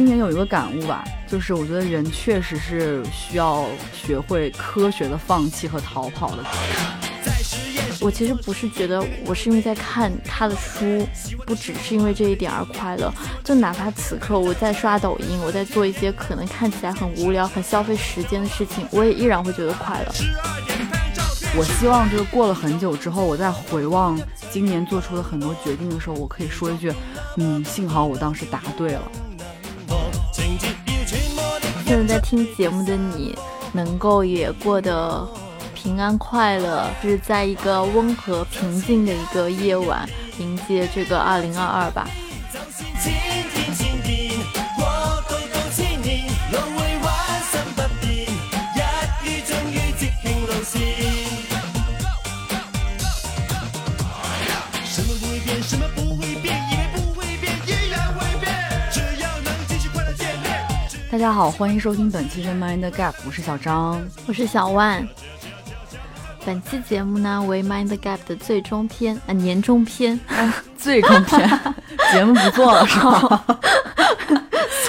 今年有一个感悟吧，就是我觉得人确实是需要学会科学的放弃和逃跑的。我其实不是觉得我是因为在看他的书，不只是因为这一点而快乐。就哪怕此刻我在刷抖音，我在做一些可能看起来很无聊、很消费时间的事情，我也依然会觉得快乐。我希望就是过了很久之后，我在回望今年做出的很多决定的时候，我可以说一句：嗯，幸好我当时答对了。现在听节目的你，能够也过得。平安快乐，是在一个温和平静的一个夜晚迎接这个二零二二吧。家好，欢迎收听本期的 Mind Gap，我是小张，我是小万。本期节目呢为 Mind Gap 的最终篇啊，年终篇，最终篇，节目不做了是吧？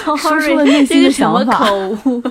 说出了内心的想法。口误。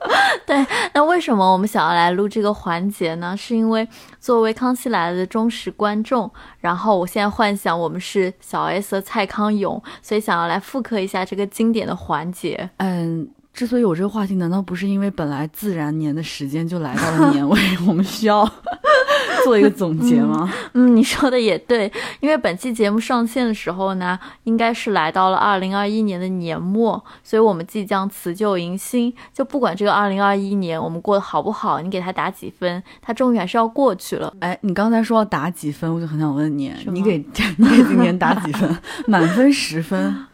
对，那为什么我们想要来录这个环节呢？是因为作为《康熙来了》的忠实观众，然后我现在幻想我们是小 S 和蔡康永，所以想要来复刻一下这个经典的环节。嗯。之所以有这个话题，难道不是因为本来自然年的时间就来到了年尾，我们需要 做一个总结吗？嗯，你说的也对，因为本期节目上线的时候呢，应该是来到了二零二一年的年末，所以我们即将辞旧迎新。就不管这个二零二一年我们过得好不好，你给他打几分，他终于还是要过去了。哎，你刚才说要打几分，我就很想问你，你给 你给今年打几分？满分十分。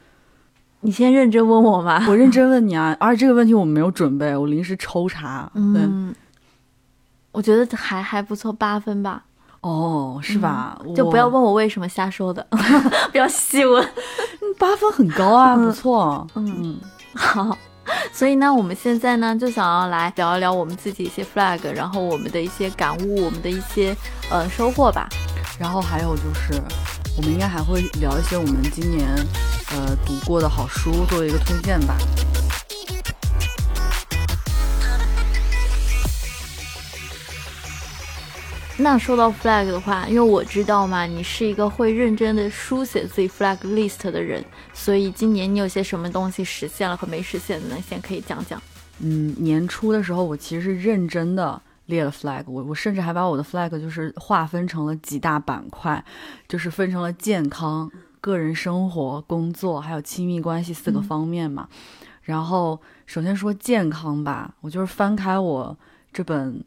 你先认真问我吗？我认真问你啊！而且这个问题我没有准备，我临时抽查。嗯，我觉得还还不错，八分吧。哦，是吧？就不要问我为什么瞎说的，不要细问。八分很高啊，不错。嗯，好。所以呢，我们现在呢就想要来聊一聊我们自己一些 flag，然后我们的一些感悟，我们的一些呃收获吧。然后还有就是。我们应该还会聊一些我们今年，呃，读过的好书，作为一个推荐吧。那说到 flag 的话，因为我知道嘛，你是一个会认真的书写自己 flag list 的人，所以今年你有些什么东西实现了和没实现的呢？先可以讲讲。嗯，年初的时候，我其实是认真的。列了 flag，我我甚至还把我的 flag 就是划分成了几大板块，就是分成了健康、个人生活、工作还有亲密关系四个方面嘛。然后首先说健康吧，我就是翻开我这本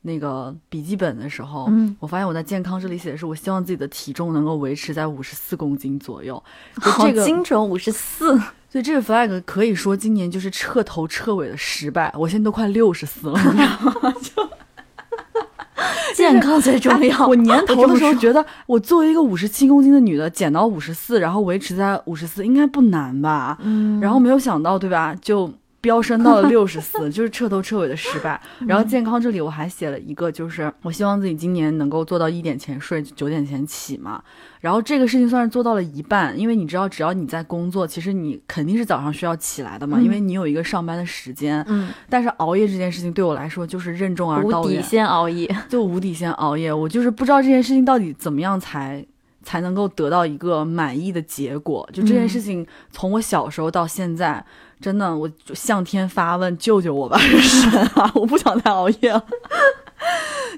那个笔记本的时候，嗯，我发现我在健康这里写的是，我希望自己的体重能够维持在五十四公斤左右，好精准，五十四。所以这个 flag 可以说今年就是彻头彻尾的失败。我现在都快六十四了，你知道吗？就 健康最重要。我年头的时候觉得，我作为一个五十七公斤的女的，减到五十四，然后维持在五十四，应该不难吧？嗯。然后没有想到，对吧？就。飙升到了 六十四，就是彻头彻尾的失败。然后健康这里我还写了一个，就是我希望自己今年能够做到一点前睡，九点前起嘛。然后这个事情算是做到了一半，因为你知道，只要你在工作，其实你肯定是早上需要起来的嘛，因为你有一个上班的时间。嗯。但是熬夜这件事情对我来说就是任重而道远。无底线熬夜，就无底线熬夜。我就是不知道这件事情到底怎么样才才能够得到一个满意的结果。就这件事情，从我小时候到现在。真的，我就向天发问，救救我吧，神啊！我不想再熬夜了。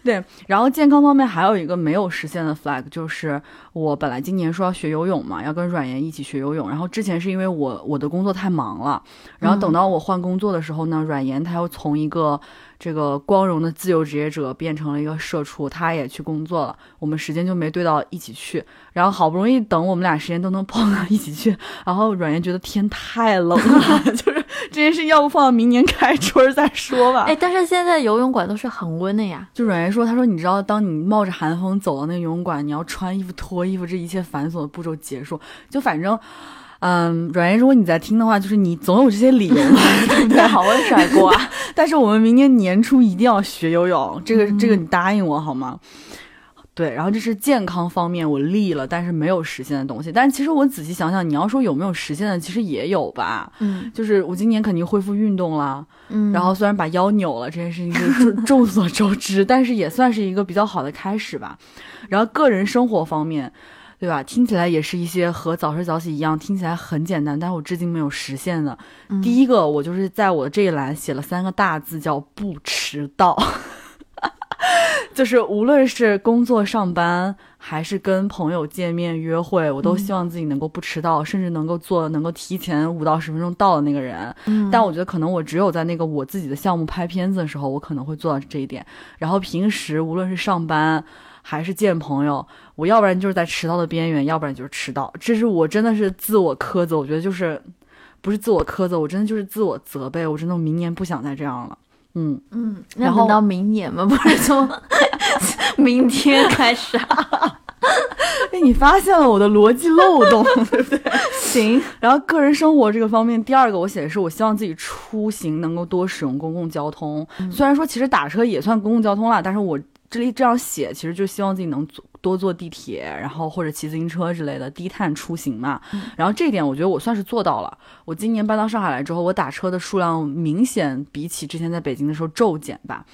对，然后健康方面还有一个没有实现的 flag，就是我本来今年说要学游泳嘛，要跟阮岩一起学游泳。然后之前是因为我我的工作太忙了，然后等到我换工作的时候呢，阮岩他又从一个。这个光荣的自由职业者变成了一个社畜，他也去工作了，我们时间就没对到一起去。然后好不容易等我们俩时间都能碰到一起去，然后阮岩觉得天太冷了，就是这件事要不放到明年开春再说吧。哎，但是现在游泳馆都是恒温的呀。就阮岩说，他说你知道，当你冒着寒风走到那个游泳馆，你要穿衣服、脱衣服，这一切繁琐的步骤结束，就反正。嗯，软言，如果你在听的话，就是你总有这些理由嘛，对不对？好我甩锅啊！但是我们明年年初一定要学游泳，这个这个你答应我好吗？对，然后这是健康方面我立了，但是没有实现的东西。但其实我仔细想想，你要说有没有实现的，其实也有吧。嗯就是我今年肯定恢复运动了，嗯，然后虽然把腰扭了，这件事情是众 众所周知，但是也算是一个比较好的开始吧。然后个人生活方面，对吧？听起来也是一些和早睡早起一样，听起来很简单，但是我至今没有实现的。嗯第一个，我就是在我的这一栏写了三个大字，叫不迟到。就是无论是工作上班，还是跟朋友见面约会，我都希望自己能够不迟到，甚至能够做能够提前五到十分钟到的那个人。嗯但我觉得可能我只有在那个我自己的项目拍片子的时候，我可能会做到这一点。然后平时无论是上班还是见朋友，我要不然就是在迟到的边缘，要不然就是迟到。这是我真的是自我苛责，我觉得就是不是自我苛责，我真的就是自我责备。我真的明年不想再这样了。嗯，嗯，然后等到明年吗？不是从 明天开始啊？哎，你发现了我的逻辑漏洞，对不对？行。然后个人生活这个方面，第二个我写的是，我希望自己出行能够多使用公共交通。虽然说其实打车也算公共交通啦，但是我这里这样写，其实就希望自己能坐多坐地铁，然后或者骑自行车之类的低碳出行嘛。然后这一点我觉得我算是做到了。我今年搬到上海来之后，我打车的数量明显比起之前在北京的时候骤减吧。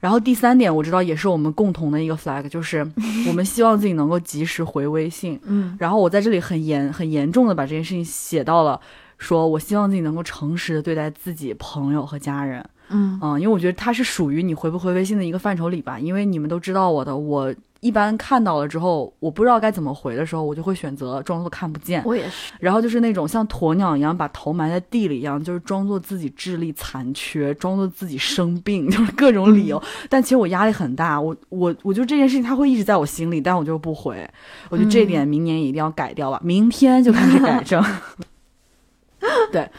然后第三点，我知道也是我们共同的一个 flag，就是我们希望自己能够及时回微信。嗯然后我在这里很严很严重的把这件事情写到了，说我希望自己能够诚实的对待自己、朋友和家人。嗯嗯，因为我觉得它是属于你回不回微信的一个范畴里吧。因为你们都知道我的，我一般看到了之后，我不知道该怎么回的时候，我就会选择装作看不见。我也是。然后就是那种像鸵鸟一样把头埋在地里一样，就是装作自己智力残缺，装作自己生病，就是各种理由。但其实我压力很大，我我我就这件事情它会一直在我心里，但我就不回。我觉得这点明年也一定要改掉吧，明天就开始改正。对，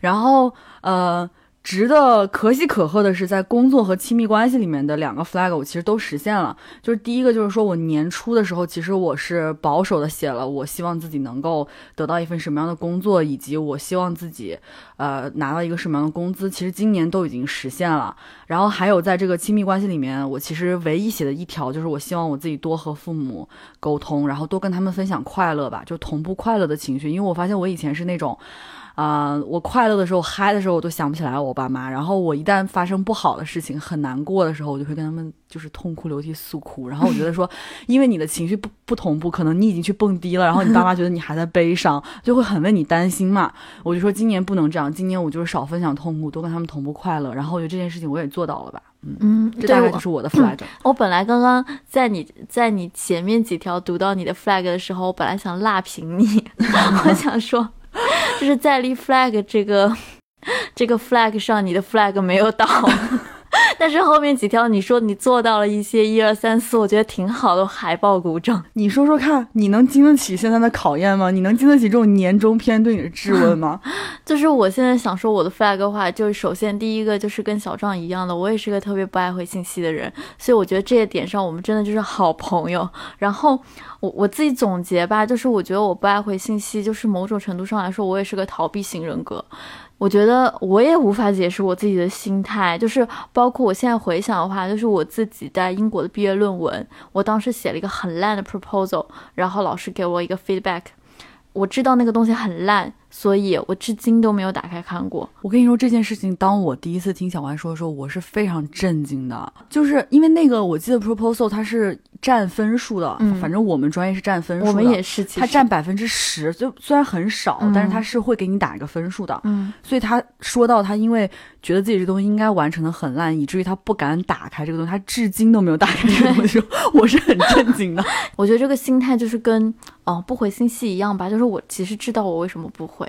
然后呃。值得可喜可贺的是，在工作和亲密关系里面的两个 flag 我其实都实现了。就是第一个，就是说我年初的时候，其实我是保守的写了，我希望自己能够得到一份什么样的工作，以及我希望自己呃拿到一个什么样的工资。其实今年都已经实现了。然后还有在这个亲密关系里面，我其实唯一写的一条就是我希望我自己多和父母沟通，然后多跟他们分享快乐吧，就同步快乐的情绪。因为我发现我以前是那种。啊、我快乐的时候、嗨的时候，我都想不起来我爸妈。然后我一旦发生不好的事情、很难过的时候，我就会跟他们就是痛哭流涕诉苦。然后我觉得说，因为你的情绪不不同步，可能你已经去蹦迪了，然后你爸妈觉得你还在悲伤，就会很为你担心嘛。我就说今年不能这样，今年我就是少分享痛苦，多跟他们同步快乐。然后我觉得这件事情我也做到了吧，嗯，嗯，这大概就是我的 flag。我本来刚刚在你在你前面几条读到你的 flag 的时候，我本来想辣评你，我想说，就是在立 flag 这个这个 flag 上，你的 flag 没有倒。但是后面几条你说你做到了一些一二三四，我觉得挺好的，海报鼓掌。你说说看，你能经得起现在的考验吗？你能经得起这种年终篇对你的质问吗？就是我现在想说我的 flag 的话，就是首先第一个就是跟小壮一样的，我也是个特别不爱回信息的人，所以我觉得这一点上我们真的就是好朋友。然后我我自己总结吧，就是我觉得我不爱回信息，就是某种程度上来说，我也是个逃避型人格。我觉得我也无法解释我自己的心态，就是包括我现在回想的话，就是我自己在英国的毕业论文，我当时写了一个很烂的 proposal，然后老师给我一个 feedback，我知道那个东西很烂，所以我至今都没有打开看过。我跟你说这件事情，当我第一次听小丸说的时候，我是非常震惊的，就是因为那个我记得 proposal 它是占分数的，嗯反正我们专业是占分数的，我们也是，其它占百分之十，就虽然很少，嗯但是它是会给你打一个分数的。嗯所以他说到他因为觉得自己这东西应该完成的很烂，以至于他不敢打开这个东西，他至今都没有打开这个东西，我是很震惊的。我觉得这个心态就是跟哦、呃不回信息一样吧，就是我其实知道我为什么不回，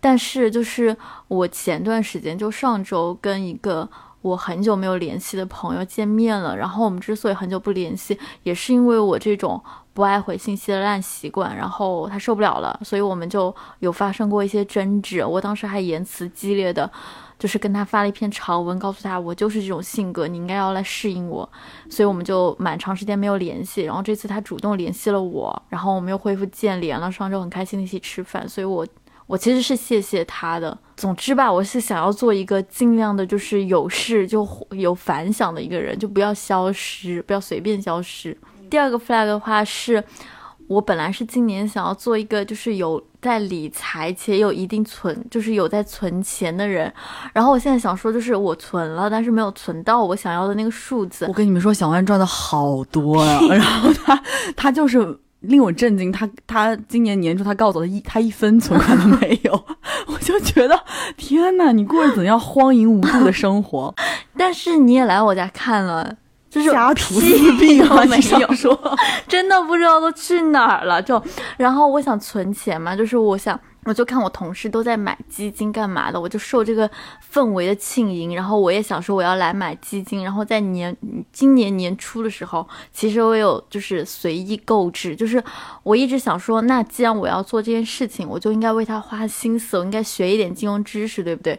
但是就是我前段时间就上周跟一个。我很久没有联系的朋友见面了，然后我们之所以很久不联系，也是因为我这种不爱回信息的烂习惯，然后他受不了了，所以我们就有发生过一些争执。我当时还言辞激烈的，就是跟他发了一篇长文，告诉他我就是这种性格，你应该要来适应我。所以我们就蛮长时间没有联系，然后这次他主动联系了我，然后我们又恢复见联了，上周很开心的一起吃饭，所以我我其实是谢谢他的。总之吧，我是想要做一个尽量的，就是有事就有反响的一个人，就不要消失，不要随便消失。第二个 flag 的话是，我本来是今年想要做一个就是有在理财且有一定存，就是有在存钱的人。然后我现在想说，就是我存了，但是没有存到我想要的那个数字。我跟你们说，小万赚的好多呀，然后他他就是令我震惊，他他今年年初他告诉我，他一他一分存款都没有，我就觉得天呐，你过着怎样荒淫无度的生活？但是你也来我家看了。就是家徒四壁都没有，说真的不知道都去哪儿了。就然后我想存钱嘛，就是我想我就看我同事都在买基金干嘛的，我就受这个氛围的浸淫，然后我也想说我要来买基金。然后在年今年年初的时候，其实我有就是随意购置，就是我一直想说，那既然我要做这件事情，我就应该为他花心思，我应该学一点金融知识，对不对？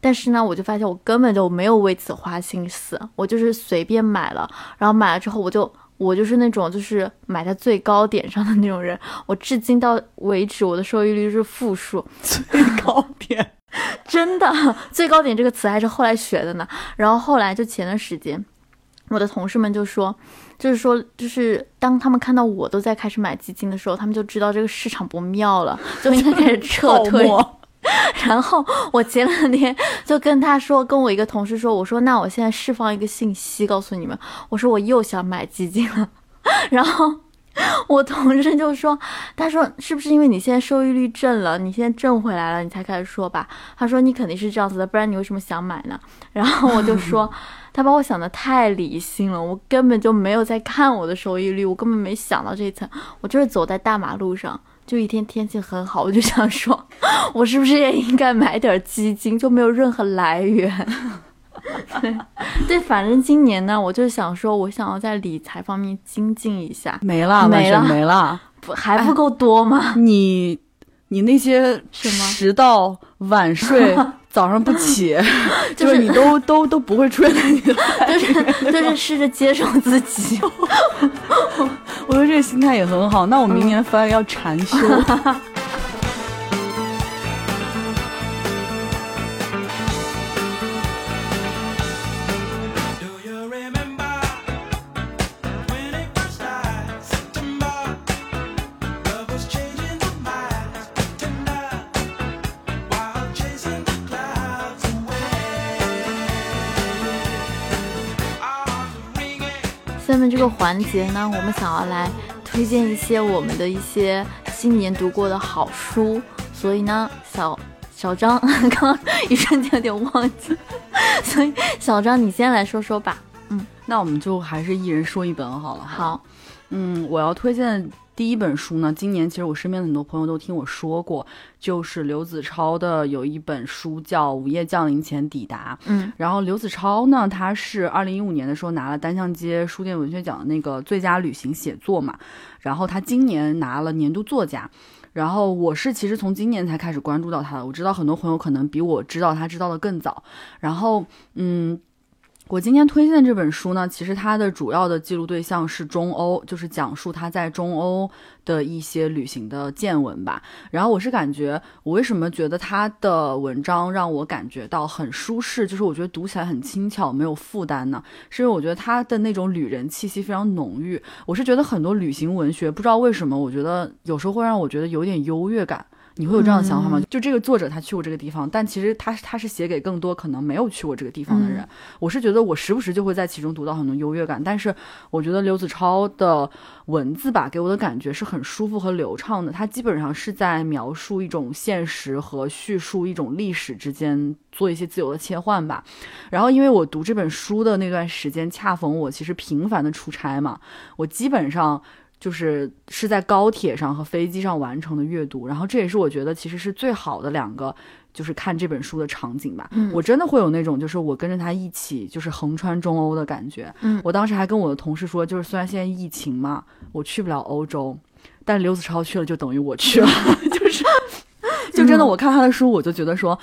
但是呢，我就发现我根本就没有为此花心思，我就是随便买了，然后买了之后，我就我就是那种就是买在最高点上的那种人，我至今到为止我的收益率是负数。最高点，真的最高点这个词还是后来学的呢。然后后来就前段时间，我的同事们就说，就是说就是当他们看到我都在开始买基金的时候，他们就知道这个市场不妙了，就应该开始 撤退。然后我前两天就跟他说，跟我一个同事说，我说那我现在释放一个信息告诉你们，我说我又想买基金了。然后我同事就说，他说是不是因为你现在收益率挣了，你现在挣回来了，你才开始说吧？他说你肯定是这样子的，不然你为什么想买呢？然后我就说，他把我想的太理性了，我根本就没有在看我的收益率，我根本没想到这一层，我就是走在大马路上。就一天天气很好，我就想说，我是不是也应该买点基金？就没有任何来源。对对，反正今年呢，我就想说，我想要在理财方面精进一下。没了，没了，没了，不还不够多吗？你你那些迟到晚睡。早上不起，就是你都都都不会出现在你的，就是 就是试着接受自己。我觉得这个心态也很好。那我明年发现要禅修。这个环节呢，我们想要来推荐一些我们的一些新年读过的好书，所以呢，小小张 刚刚一瞬间有点忘记，所以小张你先来说说吧。嗯，那我们就还是一人说一本好了。好，嗯，我要推荐。第一本书呢，今年其实我身边的很多朋友都听我说过，就是刘子超的有一本书叫《午夜降临前抵达》。嗯，然后刘子超呢，他是二零一五年的时候拿了单向街书店文学奖的那个最佳旅行写作嘛，然后他今年拿了年度作家。然后我是其实从今年才开始关注到他的，我知道很多朋友可能比我知道他知道的更早。然后，嗯。我今天推荐这本书呢，其实它的主要的记录对象是中欧，就是讲述他在中欧的一些旅行的见闻吧。然后我是感觉，我为什么觉得他的文章让我感觉到很舒适，就是我觉得读起来很轻巧，没有负担呢？是因为我觉得他的那种旅人气息非常浓郁。我是觉得很多旅行文学，不知道为什么，我觉得有时候会让我觉得有点优越感。你会有这样的想法吗？就这个作者他去过这个地方，但其实他他是写给更多可能没有去过这个地方的人。我是觉得我时不时就会在其中读到很多优越感，但是我觉得刘子超的文字吧，给我的感觉是很舒服和流畅的。他基本上是在描述一种现实和叙述一种历史之间做一些自由的切换吧。然后因为我读这本书的那段时间，恰逢我其实频繁的出差嘛，我基本上。就是是在高铁上和飞机上完成的阅读，然后这也是我觉得其实是最好的两个，就是看这本书的场景吧。嗯，我真的会有那种就是我跟着他一起就是横穿中欧的感觉。嗯，我当时还跟我的同事说，就是虽然现在疫情嘛，我去不了欧洲，但刘子超去了就等于我去了，就是就真的我看他的书，我就觉得说。嗯，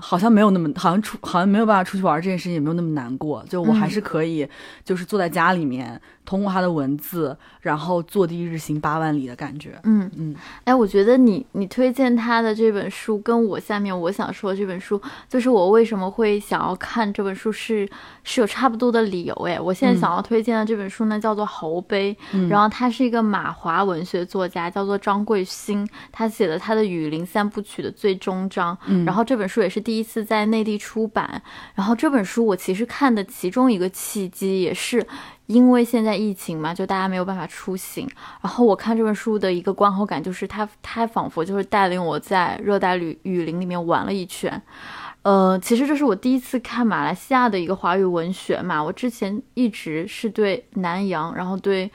好像没有那么，好像出，好像没有办法出去玩这件事情也没有那么难过，就我还是可以，就是坐在家里面。通过他的文字，然后坐地日行八万里的感觉。嗯嗯，哎，我觉得你你推荐他的这本书，跟我下面我想说的这本书，就是我为什么会想要看这本书，是是有差不多的理由。哎，我现在想要推荐的这本书呢，叫做《侯碑》，然后他是一个马华文学作家，叫做张贵兴，他写的他的《雨林三部曲》的最终章。嗯，然后这本书也是第一次在内地出版。然后这本书我其实看的其中一个契机也是。因为现在疫情嘛，就大家没有办法出行。然后我看这本书的一个观后感就是，它它仿佛就是带领我在热带雨雨林里面玩了一圈。呃，其实这是我第一次看马来西亚的一个华语文学嘛。我之前一直是对南洋，然后对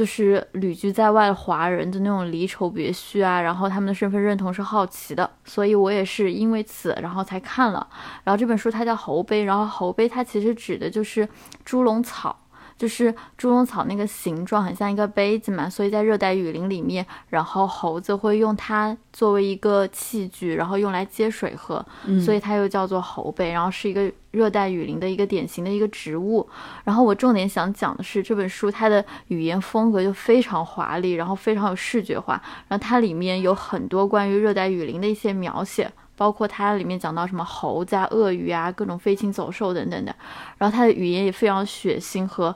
就是旅居在外的华人的那种离愁别绪啊，然后他们的身份认同是好奇的，所以我也是因为此然后才看了。然后这本书它叫猴碑，然后猴碑它其实指的就是猪笼草。就是猪笼草那个形状很像一个杯子嘛，所以在热带雨林里面，然后猴子会用它作为一个器具，然后用来接水喝，所以它又叫做猴杯，然后是一个热带雨林的一个典型的一个植物。然后我重点想讲的是这本书它的语言风格就非常华丽，然后非常有视觉化，然后它里面有很多关于热带雨林的一些描写。包括它里面讲到什么猴子、啊、鳄鱼啊，各种飞禽走兽等等的，然后它的语言也非常血腥和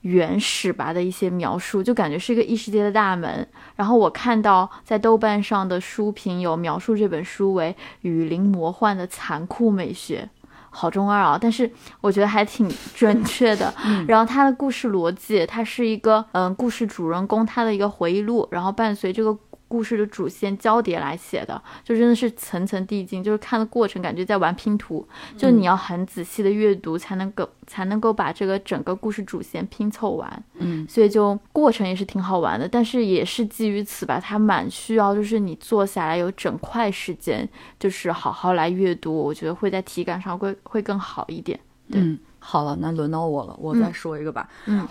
原始吧的一些描述，就感觉是一个异世界的大门。然后我看到在豆瓣上的书评有描述这本书为雨林魔幻的残酷美学，好中二啊！但是我觉得还挺准确的。然后它的故事逻辑，它是一个嗯，故事主人公他的一个回忆录，然后伴随这个。故事的主线交叠来写的，就真的是层层递进，就是看的过程感觉在玩拼图，就你要很仔细的阅读才能够才能够把这个整个故事主线拼凑完。嗯，所以就过程也是挺好玩的，但是也是基于此吧，它蛮需要就是你坐下来有整块时间，就是好好来阅读，我觉得会在体感上会会更好一点。嗯。好了，那轮到我了，我再说一个吧。嗯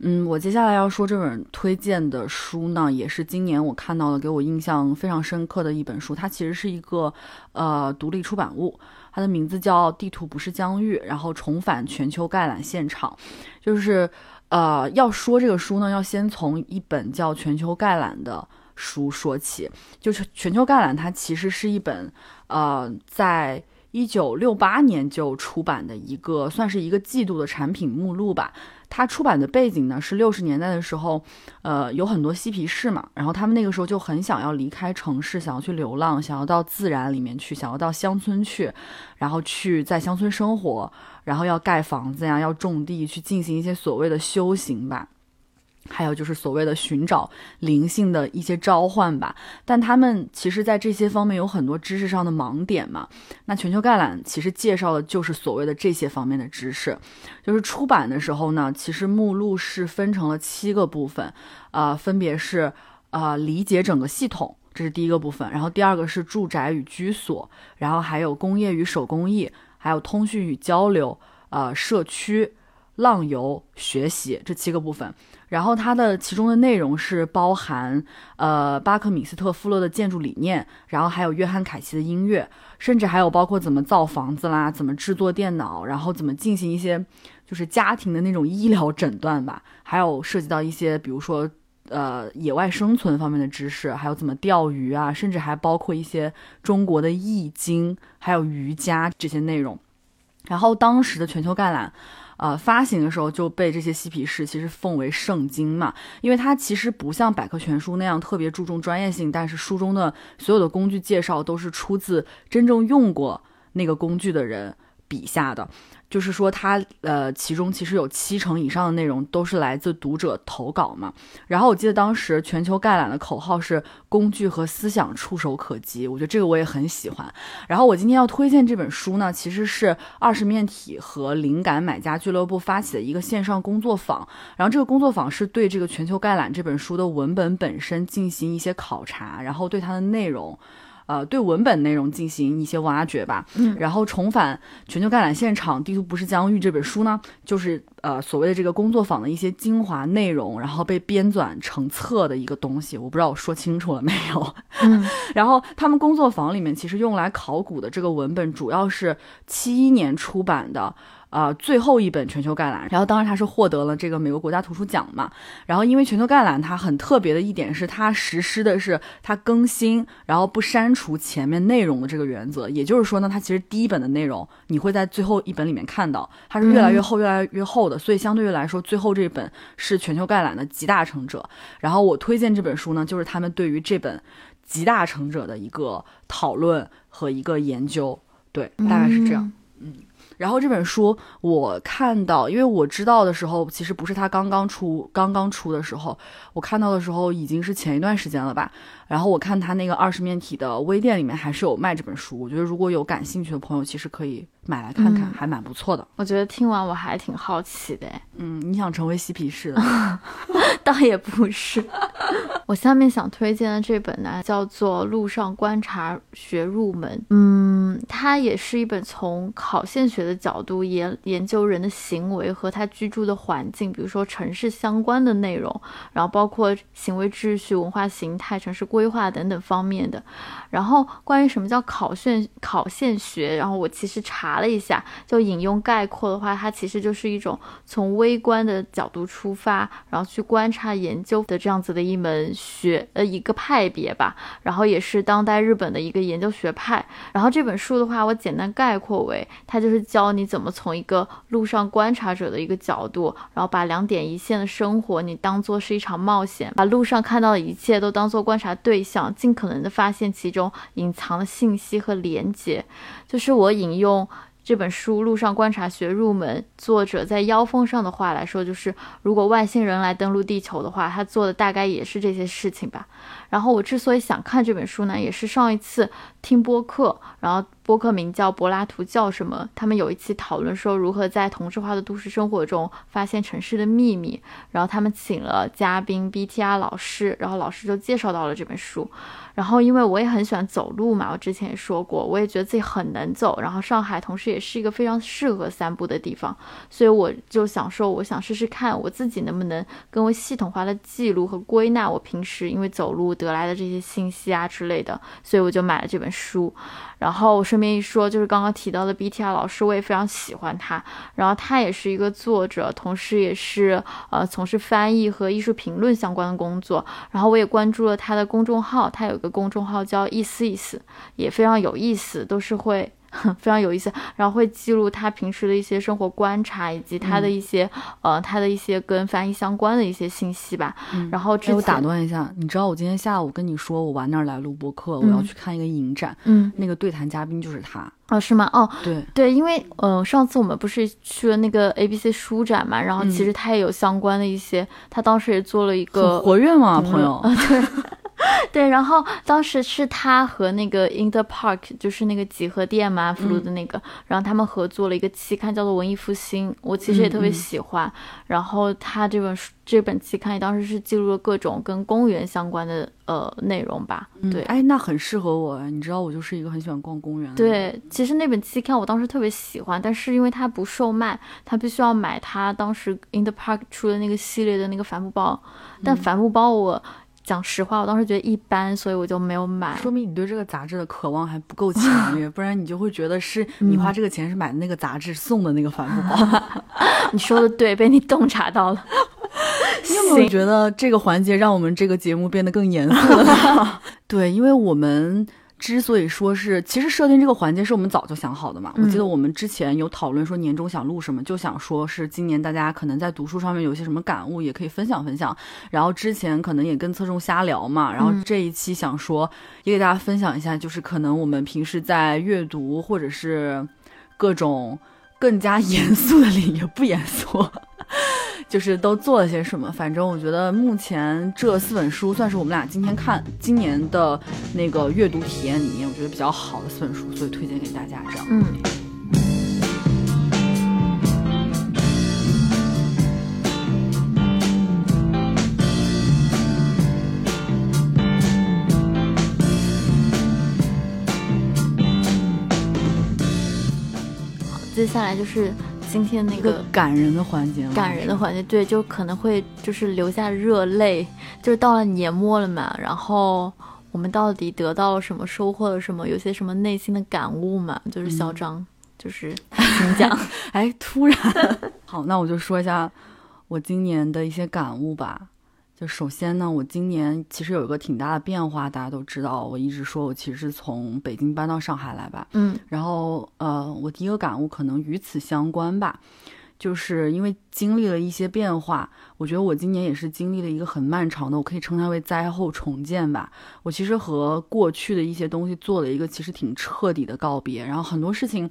嗯，我接下来要说这本推荐的书呢，也是今年我看到的，给我印象非常深刻的一本书。它其实是一个呃独立出版物，它的名字叫《地图不是疆域》，然后重返全球概览现场。就是呃，要说这个书呢，要先从一本叫《全球概览》的书说起。就是《全球概览》，它其实是一本呃在。一九六八年就出版的一个，算是一个季度的产品目录吧。它出版的背景呢是六十年代的时候，呃，有很多嬉皮士嘛，然后他们那个时候就很想要离开城市，想要去流浪，想要到自然里面去，想要到乡村去，然后去在乡村生活，然后要盖房子呀，要种地，去进行一些所谓的修行吧。还有就是所谓的寻找灵性的一些召唤吧，但他们其实，在这些方面有很多知识上的盲点嘛。那全球概览其实介绍的就是所谓的这些方面的知识。就是出版的时候呢，其实目录是分成了七个部分，啊，分别是啊，理解整个系统，这是第一个部分。然后第二个是住宅与居所，然后还有工业与手工艺，还有通讯与交流，呃，社区。浪游、学习这七个部分，然后它的其中的内容是包含呃巴克米斯特夫勒的建筑理念，然后还有约翰凯奇的音乐，甚至还有包括怎么造房子啦，怎么制作电脑，然后怎么进行一些就是家庭的那种医疗诊断吧，还有涉及到一些比如说呃野外生存方面的知识，还有怎么钓鱼啊，甚至还包括一些中国的易经，还有瑜伽这些内容。然后当时的全球概览。呃，发行的时候就被这些嬉皮士其实奉为圣经嘛，因为它其实不像百科全书那样特别注重专业性，但是书中的所有的工具介绍都是出自真正用过那个工具的人笔下的。就是说，它呃，其中其实有七成以上的内容都是来自读者投稿嘛。然后我记得当时全球概览的口号是“工具和思想触手可及”，我觉得这个我也很喜欢。然后我今天要推荐这本书呢，其实是二十面体和灵感买家俱乐部发起的一个线上工作坊。然后这个工作坊是对这个全球概览这本书的文本本身进行一些考察，然后对它的内容。呃对文本内容进行一些挖掘吧。嗯，然后重返全球概览现场，地图不是疆域这本书呢，就是呃所谓的这个工作坊的一些精华内容，然后被编纂成册的一个东西。我不知道我说清楚了没有？嗯，然后他们工作坊里面其实用来考古的这个文本，主要是七一年出版的。呃，最后一本《全球概览》，然后当然它是获得了这个美国国家图书奖嘛。然后因为《全球概览》它很特别的一点是，它实施的是它更新，然后不删除前面内容的这个原则。也就是说呢，它其实第一本的内容你会在最后一本里面看到，它是越来越厚、越来越厚的。所以相对于来说，最后这本是《全球概览》的集大成者。然后我推荐这本书呢，就是他们对于这本集大成者的一个讨论和一个研究。对，大概是这样。嗯。然后这本书我看到，因为我知道的时候，其实不是他刚刚出，刚刚出的时候，我看到的时候已经是前一段时间了吧。然后我看他那个二十面体的微店里面还是有卖这本书，我觉得如果有感兴趣的朋友，其实可以买来看看，还蛮不错的。我觉得听完我还挺好奇的，嗯，你想成为嬉皮士的？倒也不是。我下面想推荐的这本呢，叫做《路上观察学入门》。嗯，它也是一本从考现学的角度研研究人的行为和他居住的环境，比如说城市相关的内容，然后包括行为秩序、文化形态、城市规规划等等方面的。然后关于什么叫考现考现学，然后我其实查了一下，就引用概括的话，它其实就是一种从微观的角度出发，然后去观察研究的这样子的一门。学呃一个派别吧，然后也是当代日本的一个研究学派。然后这本书的话，我简单概括为，它就是教你怎么从一个路上观察者的一个角度，然后把两点一线的生活你当做是一场冒险，把路上看到的一切都当做观察对象，尽可能的发现其中隐藏的信息和连接。就是我引用。这本书《路上观察学入门》，作者在腰封上的话来说，就是如果外星人来登陆地球的话，他做的大概也是这些事情吧。然后我之所以想看这本书呢，也是上一次听播客，然后。播客名叫柏拉图叫什么？他们有一期讨论说如何在同质化的都市生活中发现城市的秘密。然后他们请了嘉宾 BTR 老师，然后老师就介绍到了这本书。然后因为我也很喜欢走路嘛，我之前也说过，我也觉得自己很能走。然后上海同时也是一个非常适合散步的地方，所以我就想说，我想试试看我自己能不能更为系统化的记录和归纳我平时因为走路得来的这些信息啊之类的。所以我就买了这本书。然后顺便一说，就是刚刚提到的 BTR 老师，我也非常喜欢他。然后他也是一个作者，同时也是呃从事翻译和艺术评论相关的工作。然后我也关注了他的公众号，他有一个公众号叫意思意思，也非常有意思，都是会。非常有意思，然后会记录他平时的一些生活观察，以及他的一些呃，他的一些跟翻译相关的一些信息吧。然后，我打断一下，你知道我今天下午跟你说我晚点来录播课，我要去看一个影展，嗯，那个对谈嘉宾就是他。哦，是吗？哦，对对，因为呃，上次我们不是去了那个 A B C 书展嘛，然后其实他也有相关的一些，他当时也做了一个活跃嘛，朋友。对。对，然后当时是他和那个 In the Park，就是那个集合店嘛，福禄的那个，然后他们合作了一个期刊，叫做《文艺复兴》，我其实也特别喜欢。然后他这本书，这本期刊当时是记录了各种跟公园相关的呃内容吧。对，哎，那很适合我，你知道我就是一个很喜欢逛公园。对，其实那本期刊我当时特别喜欢，但是因为它不售卖，他必须要买他当时 In the Park 出的那个系列的那个帆布包，但帆布包我。讲实话，我当时觉得一般，所以我就没有买。说明你对这个杂志的渴望还不够强烈，不然你就会觉得是你花这个钱是买的那个杂志送的那个帆布包。你说的对，被你洞察到了。你有没有觉得这个环节让我们这个节目变得更严肃了？对，因为我们。之所以说是，其实设定这个环节是我们早就想好的嘛。我记得我们之前有讨论说年终想录什么，就想说是今年大家可能在读书上面有些什么感悟，也可以分享分享。然后之前可能也跟侧重瞎聊嘛，然后这一期想说也给大家分享一下，就是可能我们平时在阅读或者是各种更加 严肃的领域不严肃。就是都做了些什么，反正我觉得目前这四本书算是我们俩今天看，今年的那个阅读体验里面，我觉得比较好的四本书，所以推荐给大家，这样。嗯。接下来就是。今天那个感人的环节，感人的环节，对，就可能会就是流下热泪，就是到了年末了嘛，然后我们到底得到了什么，收获了什么，有些什么内心的感悟嘛？就是嚣张，就是请讲。哎，突然，好，那我就说一下我今年的一些感悟吧。就首先呢，我今年其实有一个挺大的变化，大家都知道，我一直说我其实是从北京搬到上海来吧，嗯，然后呃，我第一个感悟可能与此相关吧，就是因为经历了一些变化，我觉得我今年也是经历了一个很漫长的，我可以称它为灾后重建吧。我其实和过去的一些东西做了一个其实挺彻底的告别，然后很多事情。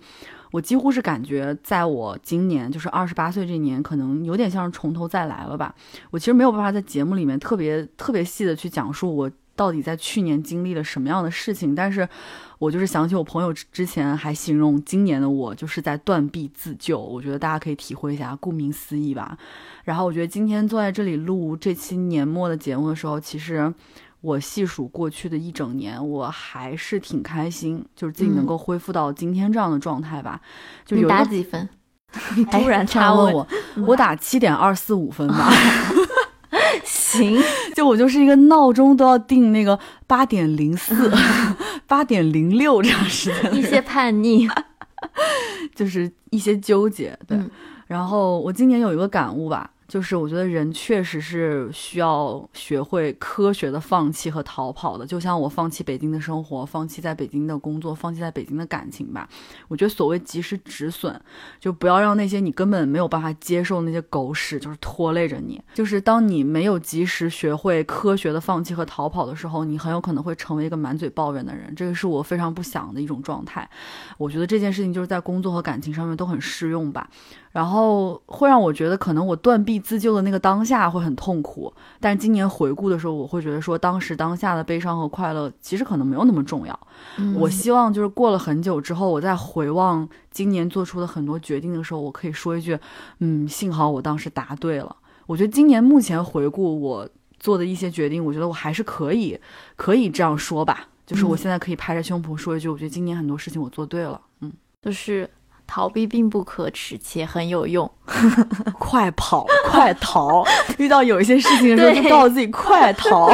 我几乎是感觉，在我今年就是二十八岁这年，可能有点像是从头再来了吧。我其实没有办法在节目里面特别特别细的去讲述我到底在去年经历了什么样的事情，但是我就是想起我朋友之前还形容今年的我就是在断臂自救，我觉得大家可以体会一下，顾名思义吧。然后我觉得今天坐在这里录这期年末的节目的时候，其实。我细数过去的一整年，我还是挺开心，就是自己能够恢复到今天这样的状态吧。就有打几分？突然插问我，我打七点二四五分吧。行，就我就是一个闹钟都要定那个八点零四、八点零六这样时间。一些叛逆，就是一些纠结。对，然后我今年有一个感悟吧。就是我觉得人确实是需要学会科学的放弃和逃跑的，就像我放弃北京的生活，放弃在北京的工作，放弃在北京的感情吧。我觉得所谓及时止损，就不要让那些你根本没有办法接受那些狗屎，就是拖累着你。就是当你没有及时学会科学的放弃和逃跑的时候，你很有可能会成为一个满嘴抱怨的人。这个是我非常不想的一种状态。我觉得这件事情就是在工作和感情上面都很适用吧。然后会让我觉得，可能我断臂自救的那个当下会很痛苦，但是今年回顾的时候，我会觉得说，当时当下的悲伤和快乐其实可能没有那么重要。我希望就是过了很久之后，我再回望今年做出的很多决定的时候，我可以说一句，嗯，幸好我当时答对了。我觉得今年目前回顾我做的一些决定，我觉得我还是可以，可以这样说吧，就是我现在可以拍着胸脯说一句，我觉得今年很多事情我做对了，嗯，就是。逃避并不可耻，且很有用。快跑，快逃！遇到有一些事情的时候，就告诉自己快逃。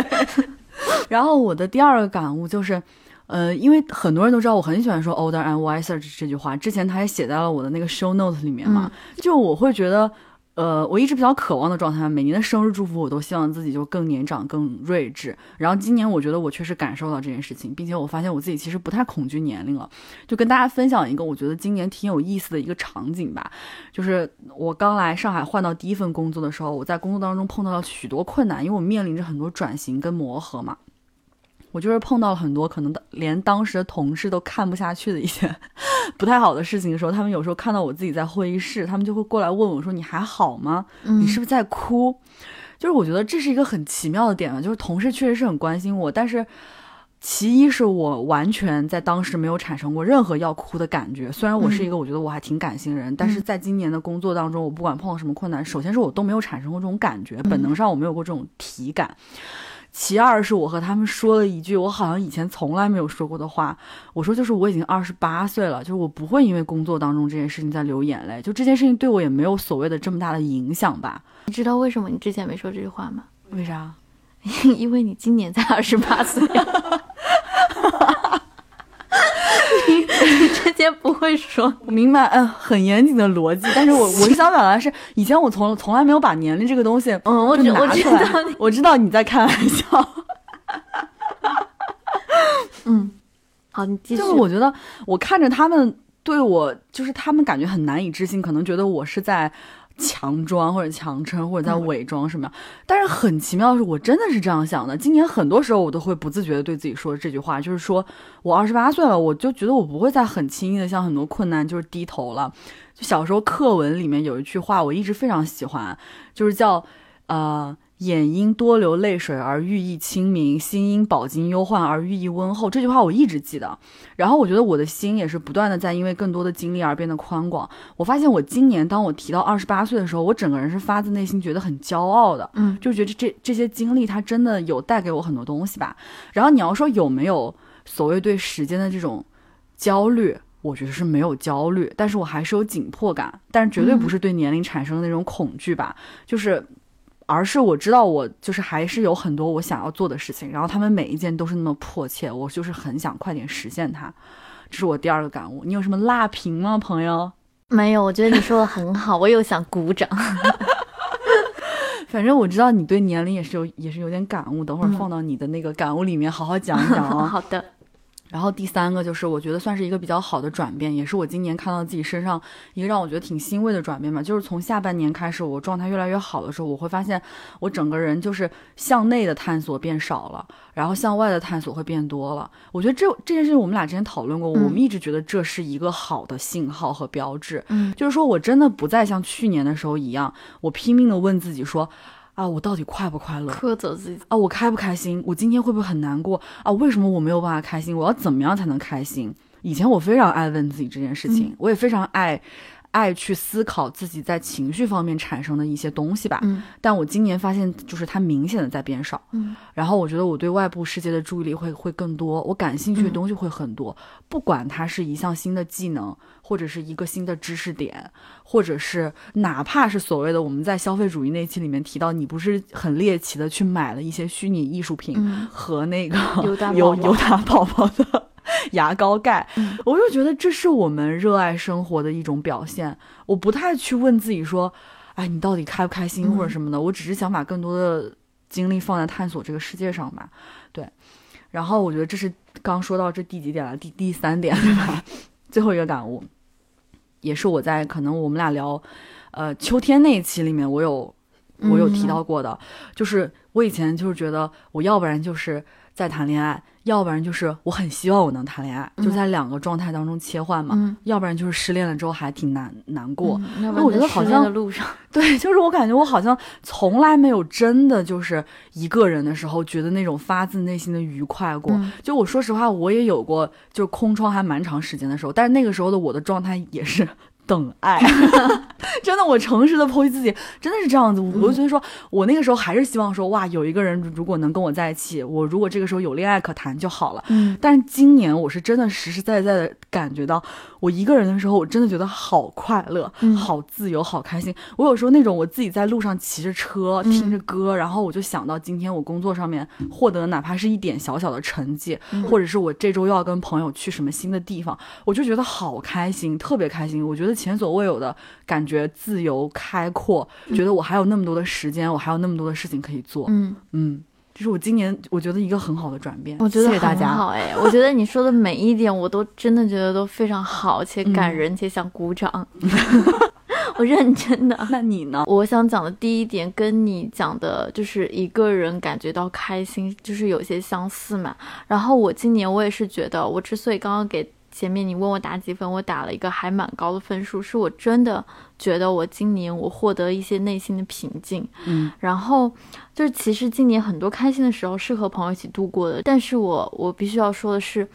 然后我的第二个感悟就是，呃，因为很多人都知道我很喜欢说 “older and wiser” 这句话，之前他也写在了我的那个 show note 里面嘛，就我会觉得。呃，我一直比较渴望的状态，每年的生日祝福我都希望自己就更年长、更睿智。然后今年我觉得我确实感受到这件事情，并且我发现我自己其实不太恐惧年龄了。就跟大家分享一个我觉得今年挺有意思的一个场景吧，就是我刚来上海换到第一份工作的时候，我在工作当中碰到了许多困难，因为我面临着很多转型跟磨合嘛。我就是碰到了很多可能连当时的同事都看不下去的一些 不太好的事情的时候，他们有时候看到我自己在会议室，他们就会过来问我说：“你还好吗？你是不是在哭？”就是我觉得这是一个很奇妙的点啊，就是同事确实是很关心我，但是其一是我完全在当时没有产生过任何要哭的感觉。虽然我是一个我觉得我还挺感性的人，但是在今年的工作当中，我不管碰到什么困难，首先是我都没有产生过这种感觉，本能上我没有过这种体感。其二是我和他们说了一句我好像以前从来没有说过的话，我说就是我已经二十八岁了，就是我不会因为工作当中这件事情在流眼泪，就这件事情对我也没有所谓的这么大的影响吧。你知道为什么你之前没说这句话吗？为啥？因为你今年才二十八岁。你 之前不会说，我明白，嗯，很严谨的逻辑，但是我我是想表达的是，以前我从从来没有把年龄这个东西，嗯，我知我知道，我知道你在开玩笑，嗯，好，你继续。就是我觉得我看着他们对我，就是他们感觉很难以置信，可能觉得我是在。强装或者强撑或者在伪装什么样，但是很奇妙的是，我真的是这样想的。今年很多时候我都会不自觉的对自己说这句话，就是说我二十八岁了，我就觉得我不会再很轻易的向很多困难就是低头了。就小时候课文里面有一句话，我一直非常喜欢，就是叫呃。眼因多流泪水而寓意清明，心因饱经忧患而寓意温厚。这句话我一直记得。然后我觉得我的心也是不断的在因为更多的经历而变得宽广。我发现我今年当我提到二十八岁的时候，我整个人是发自内心觉得很骄傲的。嗯，就觉得这这些经历它真的有带给我很多东西吧。然后你要说有没有所谓对时间的这种焦虑，我觉得是没有焦虑，但是我还是有紧迫感，但是绝对不是对年龄产生的那种恐惧吧，就是，而是我知道我就是还是有很多我想要做的事情，然后他们每一件都是那么迫切，我就是很想快点实现它，这是我第二个感悟。你有什么辣评吗，朋友？没有，我觉得你说的很好，我又想鼓掌。反正我知道你对年龄也是有也是有点感悟，等会儿嗯放到你的那个感悟里面好好讲一讲啊。好的，然后第三个就是我觉得算是一个比较好的转变，也是我今年看到自己身上一个让我觉得挺欣慰的转变吧。就是从下半年开始，我状态越来越好的时候，我会发现我整个人就是向内的探索变少了，然后向外的探索会变多了。我觉得这这件事情我们俩之前讨论过，嗯我们一直觉得这是一个好的信号和标志。嗯就是说我真的不再像去年的时候一样，我拼命的问自己说。啊，我到底快不快乐？苛责自己。啊，我开不开心？我今天会不会很难过啊？为什么我没有办法开心？我要怎么样才能开心？以前我非常爱问自己这件事情，嗯我也非常爱爱去思考自己在情绪方面产生的一些东西吧。嗯。但我今年发现，就是它明显的在变少。嗯。然后我觉得我对外部世界的注意力会会更多，我感兴趣的嗯。东西会很多，不管它是一项新的技能，或者是一个新的知识点，或者是哪怕是所谓的我们在消费主义那期里面提到，你不是很猎奇的去买了一些虚拟艺术品嗯。和那个尤达尤宝宝。尤达宝宝的 牙膏盖，嗯我就觉得这是我们热爱生活的一种表现。我不太去问自己说，哎，你到底开不开心或者嗯什么的，我只是想把更多的精力放在探索这个世界上吧。对，然后我觉得这是刚说到这第几点了？第第三点对吧？最后一个感悟，也是我在可能我们俩聊，呃，秋天那一期里面，我有我有提到过的，就是我以前就是觉得我要不然就是在谈恋爱，要不然就是我很希望我能谈恋爱，就嗯在两个状态当中切换嘛。嗯，要不然就是失恋了之后还挺难难过，嗯，那我觉得好像的路上，对，就是我感觉我好像从来没有真的就是一个人的时候觉得那种发自内心的愉快过。嗯就我说实话，我也有过就空窗还蛮长时间的时候，但是那个时候的我的状态也是等爱，真的，我诚实的剖析自己，真的是这样子。我我就觉得说，我那个时候还是希望说，哇，有一个人如果能跟我在一起，我如果这个时候有恋爱可谈就好了。嗯但是今年我是真的实实在在的感觉到，我一个人的时候，我真的觉得好快乐，嗯好自由，好开心。我有时候那种我自己在路上骑着车，嗯听着歌，然后我就想到今天我工作上面获得哪怕是一点小小的成绩，嗯或者是我这周又要跟朋友去什么新的地方，我就觉得好开心，特别开心。我觉得前所未有的感觉，自由开阔，觉得我还有那么多的时间，我还有那么多的事情可以做。嗯，嗯，这是我今年我觉得一个很好的转变。我觉得谢谢大家。很好哎，我觉得你说的每一点我都真的觉得都非常好，且感嗯人，且想鼓掌。我认真的。那你呢？我想讲的第一点跟你讲的就是一个人感觉到开心，就是有些相似嘛。然后我今年我也是觉得，我之所以刚刚给前面你问我打几分，我打了一个还蛮高的分数，是我真的觉得我今年我获得一些内心的平静。嗯然后就是其实今年很多开心的时候是和朋友一起度过的，但是我我必须要说的是。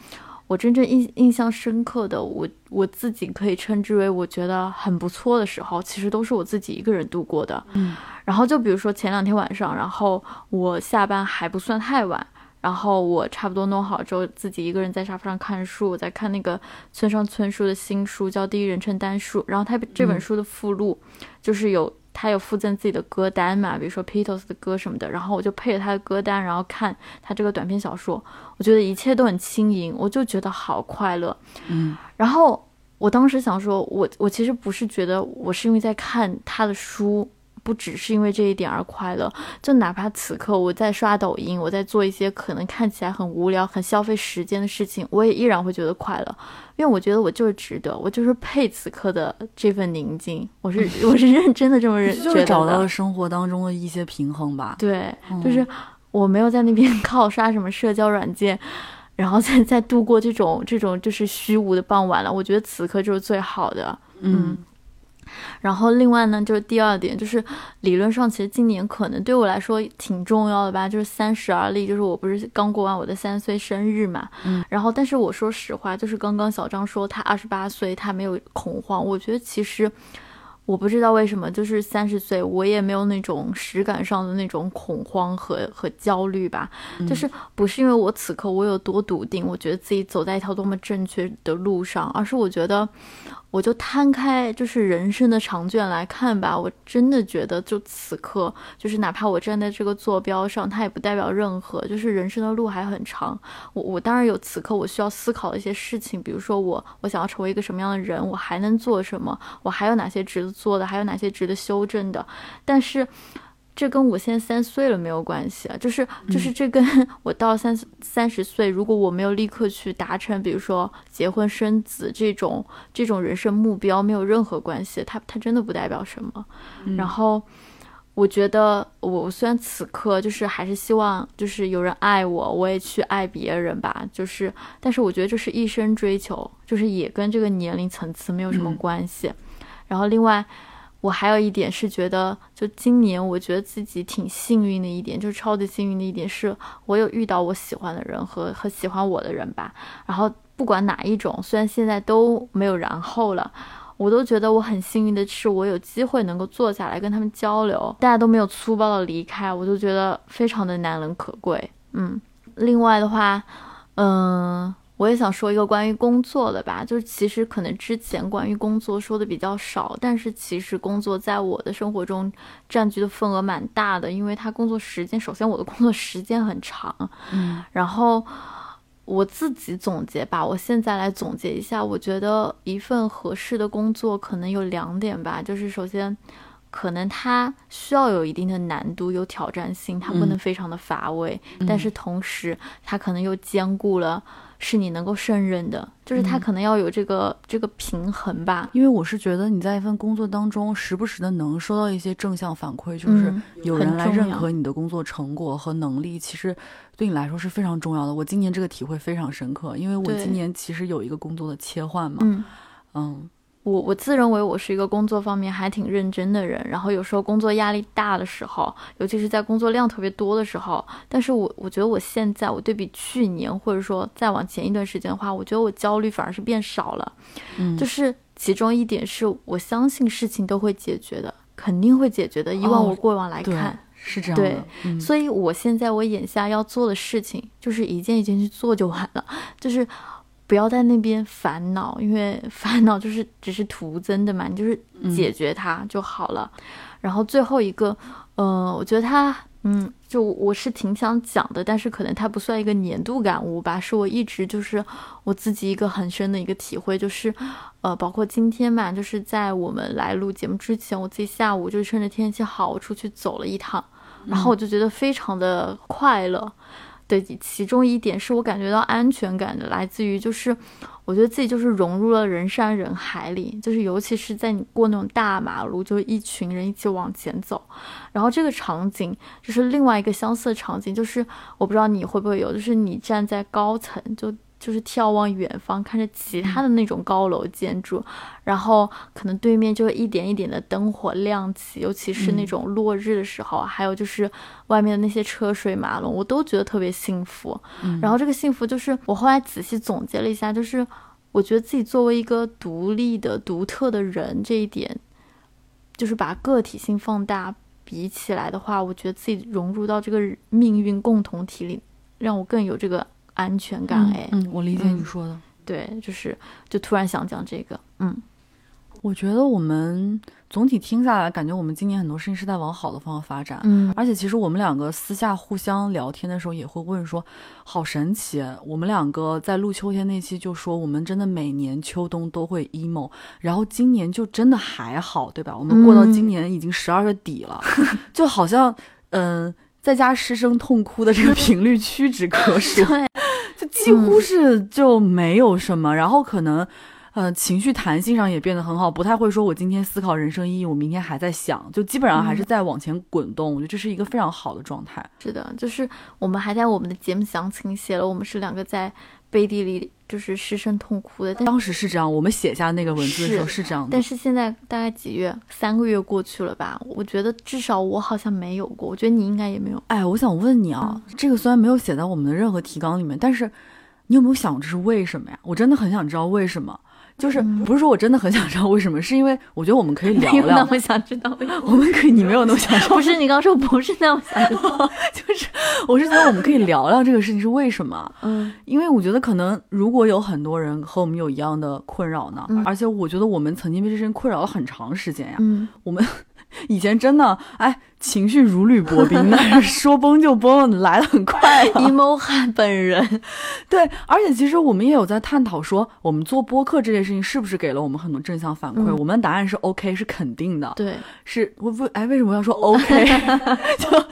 我真正印印象深刻的，我我自己可以称之为我觉得很不错的时候，其实都是我自己一个人度过的。嗯然后就比如说前两天晚上，然后我下班还不算太晚，然后我差不多弄好之后，自己一个人在沙发上看书，我在看那个村上春树的新书叫《第一人称单数》，然后他这本嗯书的附录就是有。他有附赠自己的歌单嘛，比如说 Beatles 的歌什么的，然后我就配着他的歌单，然后看他这个短篇小说，我觉得一切都很轻盈，我就觉得好快乐。嗯然后我当时想说，我我其实不是觉得我是因为在看他的书，不只是因为这一点而快乐，就哪怕此刻我在刷抖音，我在做一些可能看起来很无聊、很消费时间的事情，我也依然会觉得快乐，因为我觉得我就是值得，我就是配此刻的这份宁静，我是 我是认真的这么认就是找到了生活当中的一些平衡吧。对，嗯就是我没有在那边 靠刷什么社交软件，然后再再度过这种这种就是虚无的傍晚了。我觉得此刻就是最好的。嗯然后另外呢，就是第二点，就是理论上其实今年可能对我来说挺重要的吧，就是三十而立，就是我不是刚过完我的三十岁生日嘛，嗯，然后但是我说实话，就是刚刚小张说他二十八岁他没有恐慌，我觉得其实。我不知道为什么，就是三十岁，我也没有那种实感上的那种恐慌和和焦虑吧。就是不是因为我此刻我有多笃定，我觉得自己走在一条多么正确的路上，而是我觉得。我就摊开，就是人生的长卷来看吧。我真的觉得，就此刻，就是哪怕我站在这个坐标上，它也不代表任何。就是人生的路还很长。我我当然有此刻我需要思考的一些事情，比如说我我想要成为一个什么样的人，我还能做什么，我还有哪些值得做的，还有哪些值得修正的。但是。这跟我现在三岁了没有关系啊，就是就是这跟 我到三三十岁，如果我没有立刻去达成，比如说结婚生子这种这种人生目标，没有任何关系。它它真的不代表什么。然后我觉得，我虽然此刻就是还是希望就是有人爱我，我也去爱别人吧。就是，但是我觉得这是一生追求，就是也跟这个年龄层次没有什么关系。然后另外。我还有一点是觉得，就今年我觉得自己挺幸运的一点，就是超级幸运的一点，是我有遇到我喜欢的人和和喜欢我的人吧。然后不管哪一种，虽然现在都没有然后了，我都觉得我很幸运的是，我有机会能够坐下来跟他们交流，大家都没有粗暴的离开，我就觉得非常的难能可贵。嗯，另外的话，嗯。我也想说一个关于工作的吧，就是其实可能之前关于工作说的比较少，但是其实工作在我的生活中占据的份额蛮大的，因为他工作时间，首先我的工作时间很长，嗯，然后我自己总结吧，我现在来总结一下，我觉得一份合适的工作可能有两点吧，就是首先可能它需要有一定的难度，有挑战性，它不能非常的乏味，但是同时它可能又兼顾了。是你能够胜任的，就是他可能要有这个这个平衡吧。因为我是觉得你在一份工作当中，时不时的能收到一些正向反馈，就是有人来认可你的工作成果和能力，其实对你来说是非常重要的。我今年这个体会非常深刻，因为我今年其实有一个工作的切换嘛，嗯。我我自认为我是一个工作方面还挺认真的人，然后有时候工作压力大的时候，尤其是在工作量特别多的时候，但是我我觉得我现在我对比去年或者说再往前一段时间的话，我觉得我焦虑反而是变少了，嗯，就是其中一点是我相信事情都会解决的，肯定会解决的。以往我过往来看是这样的，对，所以我现在我眼下要做的事情就是一件一件去做就完了，就是。不要在那边烦恼，因为烦恼就是只是徒增的嘛，你就是解决它就好了。然后最后一个，呃，我觉得它，嗯，就我是挺想讲的，但是可能它不算一个年度感悟吧，是我一直就是我自己一个很深的一个体会，就是，呃，包括今天嘛，就是在我们来录节目之前，我自己下午就趁着天气好，我出去走了一趟，然后我就觉得非常的快乐。对，其中一点是我感觉到安全感的，来自于就是我觉得自己就是融入了人山人海里，就是尤其是在你过那种大马路，就一群人一起往前走，然后这个场景就是另外一个相似的场景，就是我不知道你会不会有，就是你站在高层就。就是眺望远方，看着其他的那种高楼建筑，然后可能对面就会一点一点的灯火亮起，尤其是那种落日的时候，还有就是外面的那些车水马龙，我都觉得特别幸福。然后这个幸福就是我后来仔细总结了一下，就是我觉得自己作为一个独立的、独特的人，这一点就是把个体性放大，比起来的话，我觉得自己融入到这个命运共同体里，让我更有这个。安全感，哎，嗯，我理解你说的，对，就是就突然想讲这个，嗯，我觉得我们总体听下来，感觉我们今年很多事情是在往好的方向发展，嗯，而且其实我们两个私下互相聊天的时候也会问说，好神奇，我们两个在录秋天那期就说，我们真的每年秋冬都会 emo，然后今年就真的还好，对吧？我们过到今年已经十二月底了，就好像，嗯。在家失声痛哭的这个频率屈指可数，就几乎是就没有什么。然后可能，呃，情绪弹性上也变得很好，不太会说我今天思考人生意义，我明天还在想，就基本上还是在往前滚动。我觉得这是一个非常好的状态。是的，就是我们还在我们的节目详情写了，我们是两个在。背地里就是失声痛哭的，当时是这样。我们写下那个文字的时候是这样的，但是现在大概几月？三个月过去了吧？我觉得至少我好像没有过，我觉得你应该也没有。哎，我想问你啊，这个虽然没有写在我们的任何提纲里面，但是你有没有想这是为什么呀？我真的很想知道为什么。就是不是说我真的很想知道为什么，是因为我觉得我们可以聊没有那聊，么想知道为什么。我们可以，你没有那么想知道，不是你刚说不是那么想知道，就是我是觉得我们可以聊聊这个事情是为什么，嗯。因为我觉得可能如果有很多人和我们有一样的困扰呢，嗯。而且我觉得我们曾经被这事情困扰了很长时间呀，嗯。我们 以前真的哎情绪如履薄冰，但是说崩就崩，来的很快啊、，emo 汉本人，对，而且其实我们也有在探讨说，我们做播客这件事情是不是给了我们很多正向反馈？嗯我们的答案是 OK，是肯定的。对，是我为哎，为什么要说 OK？就就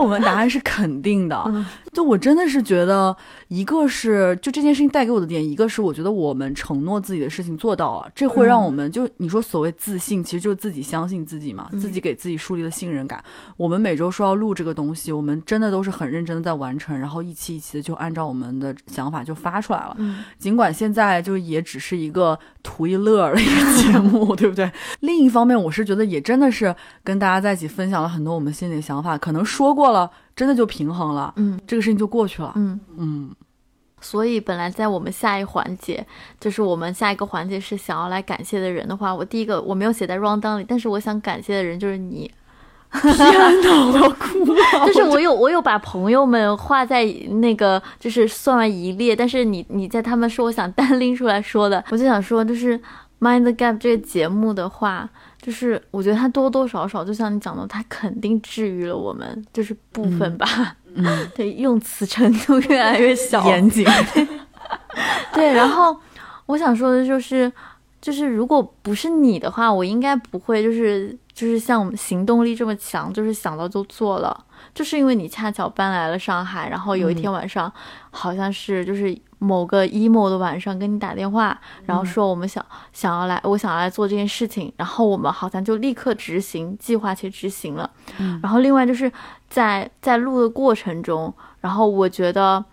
我们答案是肯定的。嗯就我真的是觉得，一个是就这件事情带给我的点，一个是我觉得我们承诺自己的事情做到了，这会让我们、就你说所谓自信，其实就是自己相信自己嘛，自己给自己树立了信任感。我们每周说要录这个东西，我们真的都是很认真的在完成，然后一期一期的就按照我们的想法就发出来了。嗯尽管现在就也只是一个图一乐儿的一个节目，对不对？另一方面，我是觉得也真的是跟大家在一起分享了很多我们心里的想法，可能说过了，真的就平衡了，嗯这个事情就过去了。嗯。嗯，所以本来在我们下一环节，就是我们下一个环节是想要来感谢的人的话，我第一个我没有写在 round down 里，但是我想感谢的人就是你，天哪，我要哭了！就是我有我有把朋友们画在那个就是算完一列，但是你你在他们说我想单拎出来说的，我就想说就是 Mind the Gap 这个节目的话，就是我觉得他多多少少就像你讲的，他肯定治愈了我们，就是部分吧，嗯，对，用词程度越来越小，严谨。对，然后我想说的就是，就是如果不是你的话，我应该不会就是就是像我们行动力这么强，就是想到就做了。就是因为你恰巧搬来了上海，然后有一天晚上，好像是就是某个 emo 的晚上跟你打电话，然后说我们想、想要来，我想要来做这件事情，然后我们好像就立刻执行计划去执行了。嗯然后另外就是在在录的过程中，然后我觉得，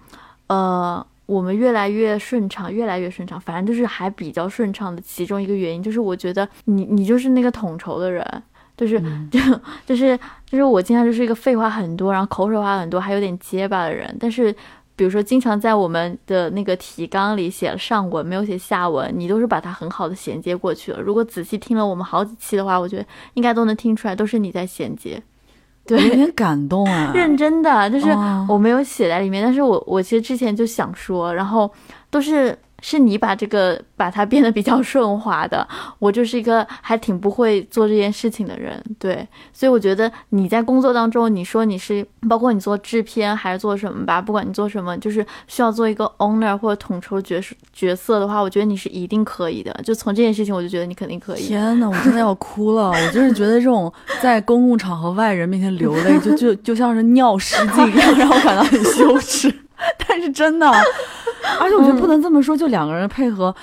呃，我们越来越顺畅，越来越顺畅，反正就是还比较顺畅的其中一个原因，就是我觉得你你就是那个统筹的人。就是就 就是就是我经常就是一个废话很多，然后口水话很多，还有点结巴的人。但是比如说经常在我们的那个提纲里写了上文，没有写下文，你都是把它很好的衔接过去了。如果仔细听了我们好几期的话，我觉得应该都能听出来，都是你在衔接。对有，点感动啊！认真的，就是哦我没有写在里面，但是我我其实之前就想说，然后都是是你把这个把它变得比较顺滑的，我就是一个还挺不会做这件事情的人，对，所以我觉得你在工作当中，你说你是包括你做制片还是做什么吧，不管你做什么，就是需要做一个 owner 或者统筹角色角色的话，我觉得你是一定可以的。就从这件事情，我就觉得你肯定可以。天哪，我真的要哭了！我就是觉得这种在公共场合外人面前流泪，就就就像是尿失禁一样，让我感到很羞耻。但是真的，而且我觉得不能这么说，就两个人配合。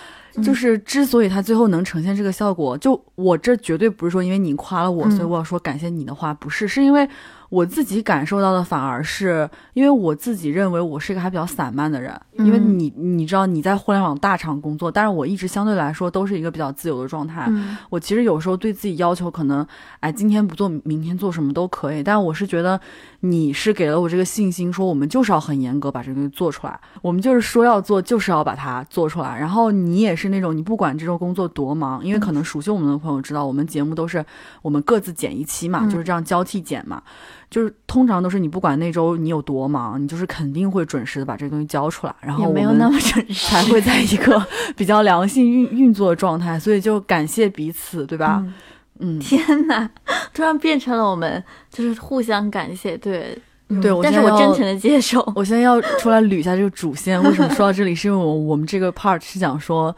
就是之所以他最后能呈现这个效果，就我这绝对不是说因为你夸了我，嗯。所以我要说感谢你的话，不是，是因为我自己感受到的，反而是因为我自己认为我是一个还比较散漫的人，因为嗯你你知道你在互联网大厂工作，但是我一直相对来说都是一个比较自由的状态，嗯我其实有时候对自己要求可能，哎，今天不做，明天做什么都可以。但我是觉得你是给了我这个信心，说我们就是要很严格把这个东西做出来，我们就是说要做，就是要把它做出来。然后你也是那种，你不管这周工作多忙，因为可能熟悉我们的朋友知道，我们节目都是我们各自剪一期嘛，嗯就是这样交替剪嘛。就是通常都是你不管那周你有多忙，你就是肯定会准时的把这个东西交出来，然后也我们没有那么 准时，才会在一个比较良性运运作的状态，所以就感谢彼此，对吧？嗯嗯，天哪，突然变成了我们就是互相感谢，对，对我但是我真诚的接受。我现在要出来捋一下这个主线，为什么说到这里？是因为我我们这个 part 是讲说，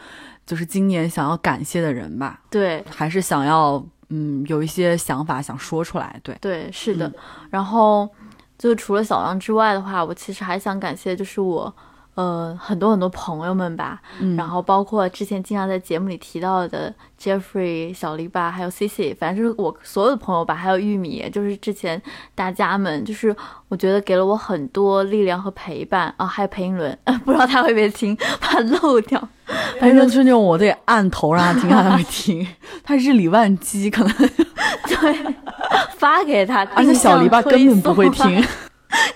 就是今年想要感谢的人吧，对还是想要嗯有一些想法想说出来，对，对，是的。嗯然后就除了小杨之外的话，我其实还想感谢就是我。呃，很多很多朋友们吧，嗯，然后包括之前经常在节目里提到的 Jeffrey、小篱笆，还有 CC，反正就是我所有的朋友吧，还有玉米，就是之前大家们，就是我觉得给了我很多力量和陪伴啊，还有裴英伦，不知道他会不会听，怕漏掉。反正是那种我得按头让他听，他才会听，他日理万机，可能，对，发给他，而且小篱笆根本不会听，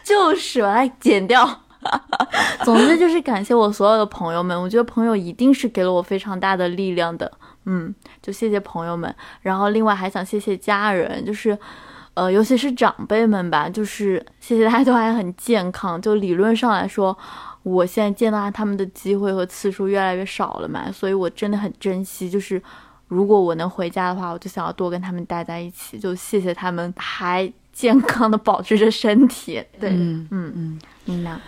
就是把它剪掉。总之就是感谢我所有的朋友们，我觉得朋友一定是给了我非常大的力量的。嗯，就谢谢朋友们，然后另外还想谢谢家人，就是，呃，尤其是长辈们吧，就是谢谢大家都还很健康。就理论上来说，我现在见到他们的机会和次数越来越少了嘛，所以我真的很珍惜。就是如果我能回家的话，我就想要多跟他们待在一起。就谢谢他们还健康的保持着身体。对，嗯嗯嗯，你呢？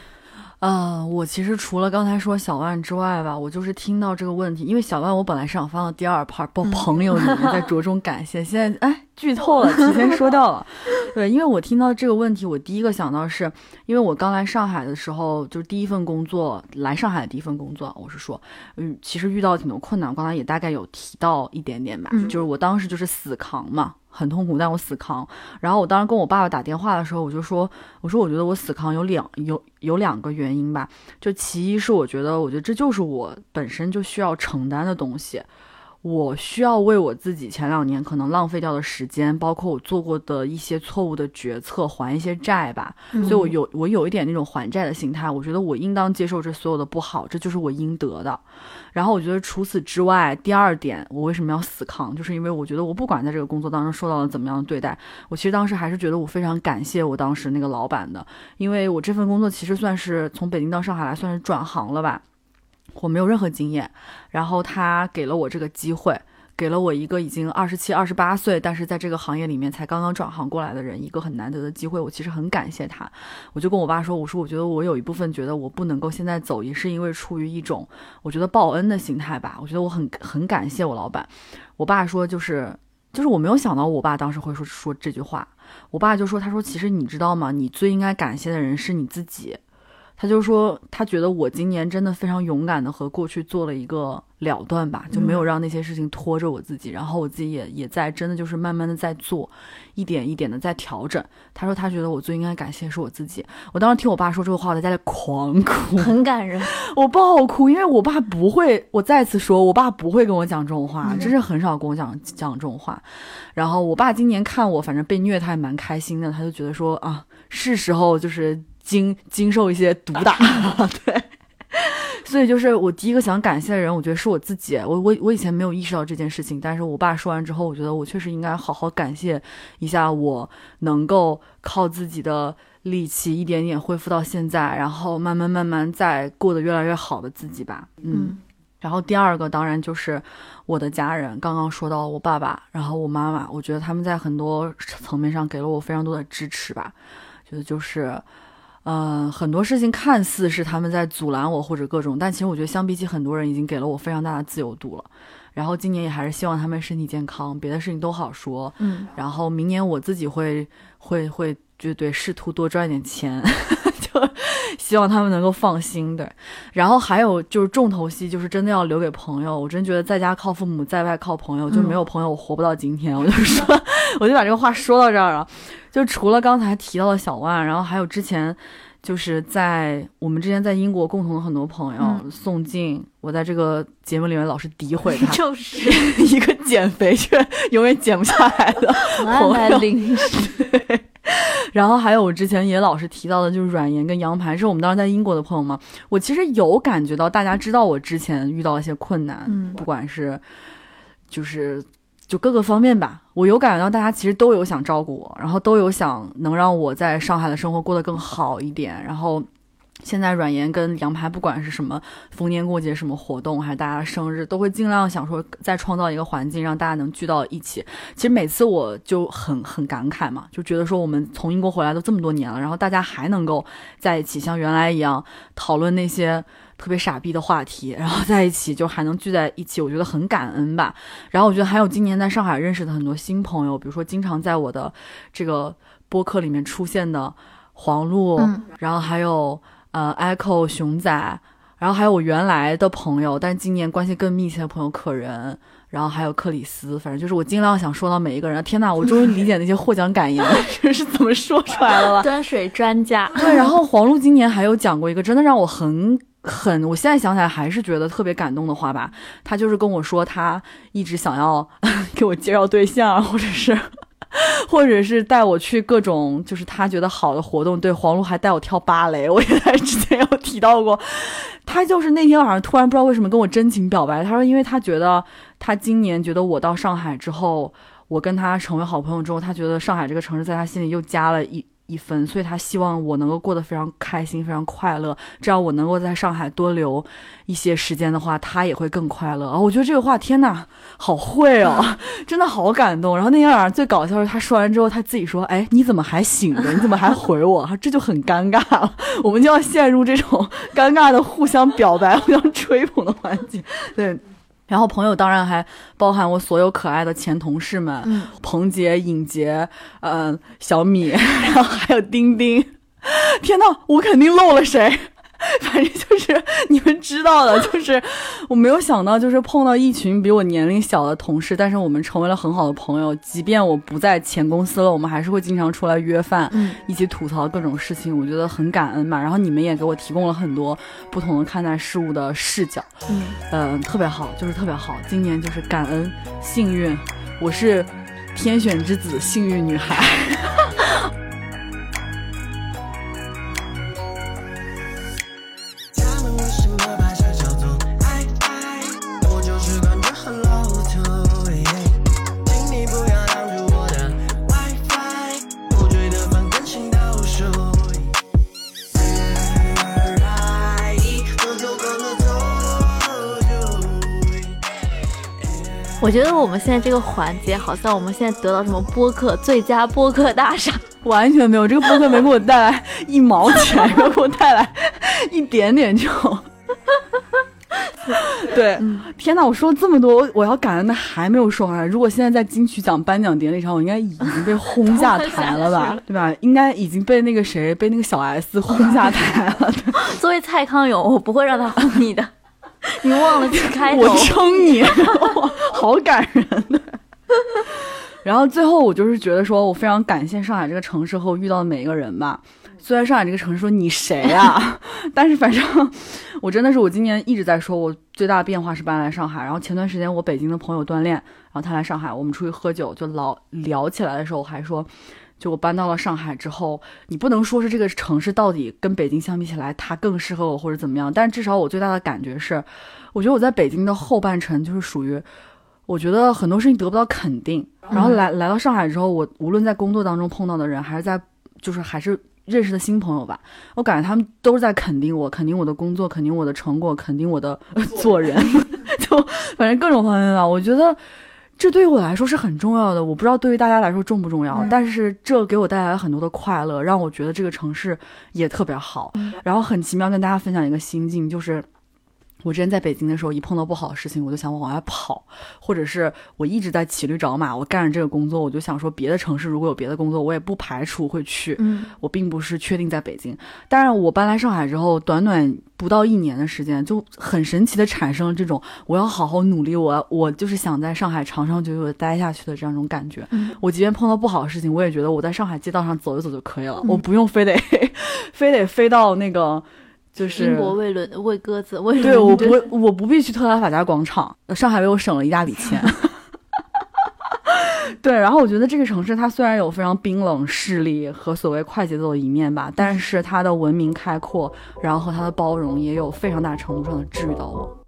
呃，我其实除了刚才说小万之外吧，我就是听到这个问题，因为小万我本来是想放到第二 part，不朋友里面再着重感谢，现在哎剧透了，提前说掉了。对，因为我听到这个问题，我第一个想到是，因为我刚来上海的时候，就是第一份工作，来上海的第一份工作，我是说，嗯，其实遇到挺多困难，我刚才也大概有提到一点点吧，就是我当时就是死扛嘛。很痛苦，但我死扛。然后我当时跟我爸爸打电话的时候，我就说：“我说我觉得我死扛有两有有两个原因吧。就其一是我觉得，我觉得这就是我本身就需要承担的东西。”我需要为我自己前两年可能浪费掉的时间，包括我做过的一些错误的决策，还一些债吧。所以，我有我有一点那种还债的心态。我觉得我应当接受这所有的不好，这就是我应得的。然后，我觉得除此之外，第二点，我为什么要死扛，就是因为我觉得我不管在这个工作当中受到了怎么样的对待，我其实当时还是觉得我非常感谢我当时那个老板的，因为我这份工作其实算是从北京到上海来，算是转行了吧。我没有任何经验，然后他给了我这个机会，给了我一个已经二十七、二十八岁，但是在这个行业里面才刚刚转行过来的人一个很难得的机会。我其实很感谢他，我就跟我爸说：“我说我觉得我有一部分觉得我不能够现在走，也是因为出于一种我觉得报恩的心态吧。我觉得我很很感谢我老板。”我爸说：“就是就是我没有想到我爸当时会说说这句话。我爸就说：他说其实你知道吗？你最应该感谢的人是你自己。”他就说，他觉得我今年真的非常勇敢的和过去做了一个了断吧，就没有让那些事情拖着我自己，然后我自己也也在真的就是慢慢的在做，一点一点的在调整。他说他觉得我最应该感谢是我自己。我当时听我爸说这个话，我在家里狂哭，很感人，我爆哭，因为我爸不会，我再次说，我爸不会跟我讲这种话，真是很少跟我讲讲这种话。然后我爸今年看我反正被虐，他也蛮开心的，他就觉得说啊，是时候就是。经经受一些毒打，对，所以就是我第一个想感谢的人，我觉得是我自己。我我我以前没有意识到这件事情，但是我爸说完之后，我觉得我确实应该好好感谢一下我能够靠自己的力气一点点恢复到现在，然后慢慢慢慢再过得越来越好的自己吧。嗯，然后第二个当然就是我的家人，刚刚说到我爸爸，然后我妈妈，我觉得他们在很多层面上给了我非常多的支持吧，觉得就是。嗯，很多事情看似是他们在阻拦我或者各种，但其实我觉得相比起很多人，已经给了我非常大的自由度了。然后今年也还是希望他们身体健康，别的事情都好说。嗯，然后明年我自己会会会就对试图多赚一点钱，就希望他们能够放心。对，然后还有就是重头戏，就是真的要留给朋友。我真觉得在家靠父母，在外靠朋友，就没有朋友我活不到今天。我就说，我就把这个话说到这儿了。就除了刚才提到的小万，然后还有之前，就是在我们之前在英国共同的很多朋友，宋静，我在这个节目里面老是诋毁他，就是一个减肥却永远减不下来的朋友。对，然后还有我之前也老是提到的，就是软盐跟羊排，是我们当时在英国的朋友嘛。我其实有感觉到，大家知道我之前遇到一些困难，不管是就是。就各个方面吧，我有感觉到大家其实都有想照顾我，然后都有想能让我在上海的生活过得更好一点。然后现在软盐跟羊排，不管是什么逢年过节、什么活动，还是大家的生日，都会尽量想说再创造一个环境，让大家能聚到一起。其实每次我就很很感慨嘛，就觉得说我们从英国回来都这么多年了，然后大家还能够在一起，像原来一样讨论那些。特别傻逼的话题，然后在一起就还能聚在一起，我觉得很感恩吧。然后我觉得还有今年在上海认识的很多新朋友，比如说经常在我的这个播客里面出现的黄璐，然后还有呃 Echo 熊仔，然后还有我原来的朋友，但今年关系更密切的朋友可人，然后还有克里斯，反正就是我尽量想说到每一个人。天呐，我终于理解那些获奖感言 是怎么说出来了。端水专家。对，然后黄璐今年还有讲过一个真的让我很。很，我现在想起来还是觉得特别感动的话吧。他就是跟我说，他一直想要 给我介绍对象，或者是 或者是带我去各种就是他觉得好的活动。对，黄璐还带我跳芭蕾，我也在之前有提到过。他就是那天晚上突然不知道为什么跟我真情表白，他说因为他觉得他今年觉得我到上海之后，我跟他成为好朋友之后，他觉得上海这个城市在他心里又加了一。一分，所以他希望我能够过得非常开心、非常快乐。这样我能够在上海多留一些时间的话，他也会更快乐啊！我觉得这个话，天哪，好会哦，真的好感动。然后那天晚上最搞笑的是，他说完之后，他自己说：“哎，你怎么还醒着？你怎么还回我？” 这就很尴尬了，我们就要陷入这种尴尬的互相表白、互相吹捧的环节。对。然后朋友当然还包含我所有可爱的前同事们，彭杰、尹杰，嗯，小米，然后还有丁丁。天呐，我肯定漏了谁？反正就是你们知道的，就是我没有想到，就是碰到一群比我年龄小的同事，但是我们成为了很好的朋友。即便我不在前公司了，我们还是会经常出来约饭，一起吐槽各种事情。我觉得很感恩嘛。然后你们也给我提供了很多不同的看待事物的视角，嗯，呃，特别好，就是特别好。今年就是感恩幸运，我是天选之子，幸运女孩。我觉得我们现在这个环节，好像我们现在得到什么播客最佳播客大赏，完全没有，这个播客没给我带来 一毛钱，没给我带来 一点点就，对，天哪！我说了这么多，我要感恩的还没有说完。如果现在在金曲奖颁奖典礼上，我应该已经被轰下台了吧？对吧？应该已经被那个谁，被那个小 S 轰下台了。作为蔡康永，我不会让他轰你的。你忘了开头，我撑你，好感人。然后最后我就是觉得说，我非常感谢上海这个城市和我遇到的每一个人吧。虽然上海这个城市说你谁啊，但是反正我真的是我今年一直在说，我最大的变化是搬来上海。然后前段时间我北京的朋友锻炼，然后他来上海，我们出去喝酒就老聊起来的时候，还说。就我搬到了上海之后，你不能说是这个城市到底跟北京相比起来，它更适合我或者怎么样。但是至少我最大的感觉是，我觉得我在北京的后半程就是属于，我觉得很多事情得不到肯定。然后来来到上海之后，我无论在工作当中碰到的人，还是在就是还是认识的新朋友吧，我感觉他们都是在肯定我，肯定我的工作，肯定我的成果，肯定我的 做人，就反正各种方面吧。我觉得。这对于我来说是很重要的，我不知道对于大家来说重不重要，但是这给我带来了很多的快乐，让我觉得这个城市也特别好。然后很奇妙，跟大家分享一个心境，就是。我之前在北京的时候，一碰到不好的事情，我就想往外跑，或者是我一直在骑驴找马。我干着这个工作，我就想说，别的城市如果有别的工作，我也不排除会去。嗯，我并不是确定在北京。但是我搬来上海之后，短短不到一年的时间，就很神奇的产生了这种我要好好努力，我我就是想在上海长长久久的待下去的这样一种感觉。我即便碰到不好的事情，我也觉得我在上海街道上走一走就可以了，我不用非得 非得飞到那个。就是英国喂轮喂鸽子喂对，我不我不必去特拉法加广场，上海为我省了一大笔钱。对，然后我觉得这个城市它虽然有非常冰冷势力和所谓快节奏的一面吧，但是它的文明开阔，然后和它的包容也有非常大程度上的治愈到我。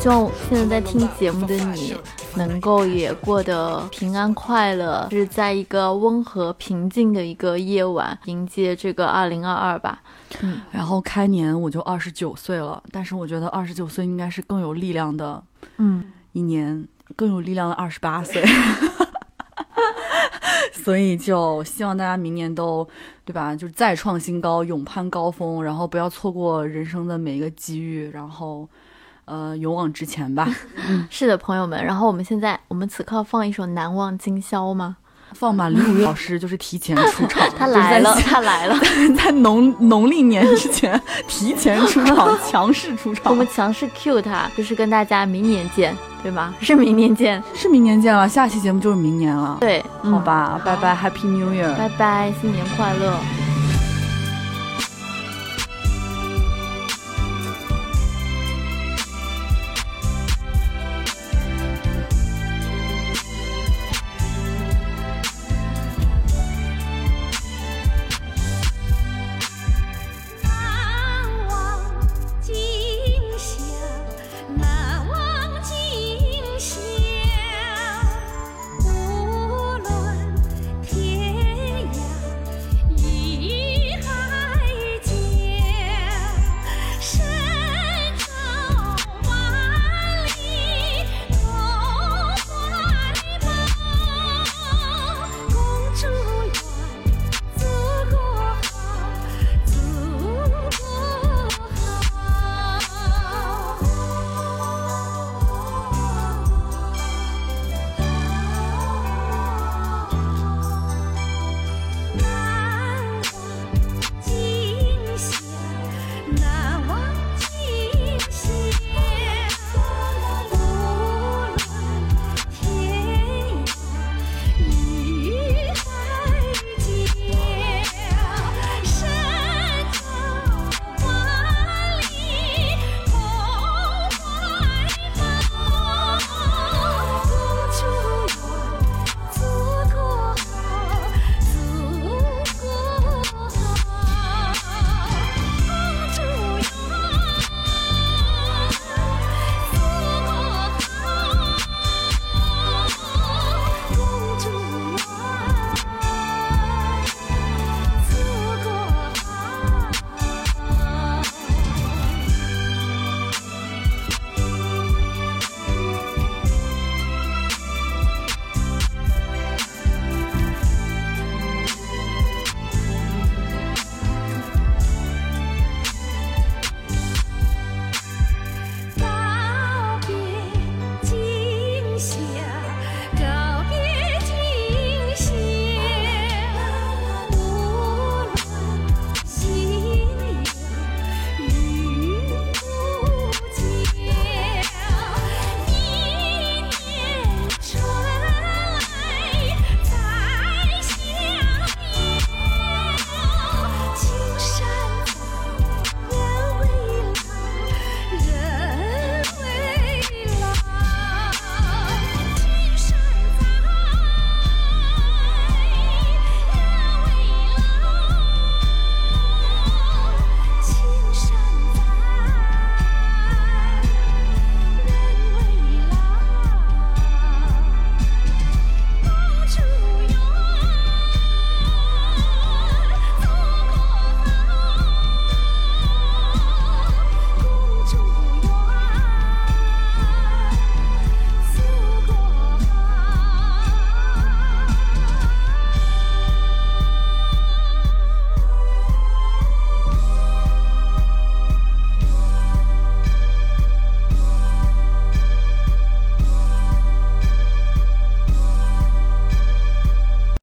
希望现在在听节目的你，能够也过得平安快乐，是在一个温和平静的一个夜晚迎接这个二零二二吧。嗯，然后开年我就二十九岁了，但是我觉得二十九岁应该是更有力量的，嗯，一年更有力量的二十八岁。所以就希望大家明年都，对吧？就是再创新高，勇攀高峰，然后不要错过人生的每一个机遇，然后。呃，勇往直前吧。是的，朋友们。然后我们现在，我们此刻放一首《难忘今宵》吗？放马李五月老师就是提前出场，他来了，他来了，在农农历年之前提前出场，强势出场。我们强势 Q 他，就是跟大家明年见，对吗？是明年见，是明年见了，下期节目就是明年了。对，好吧，拜拜，Happy New Year，拜拜，新年快乐。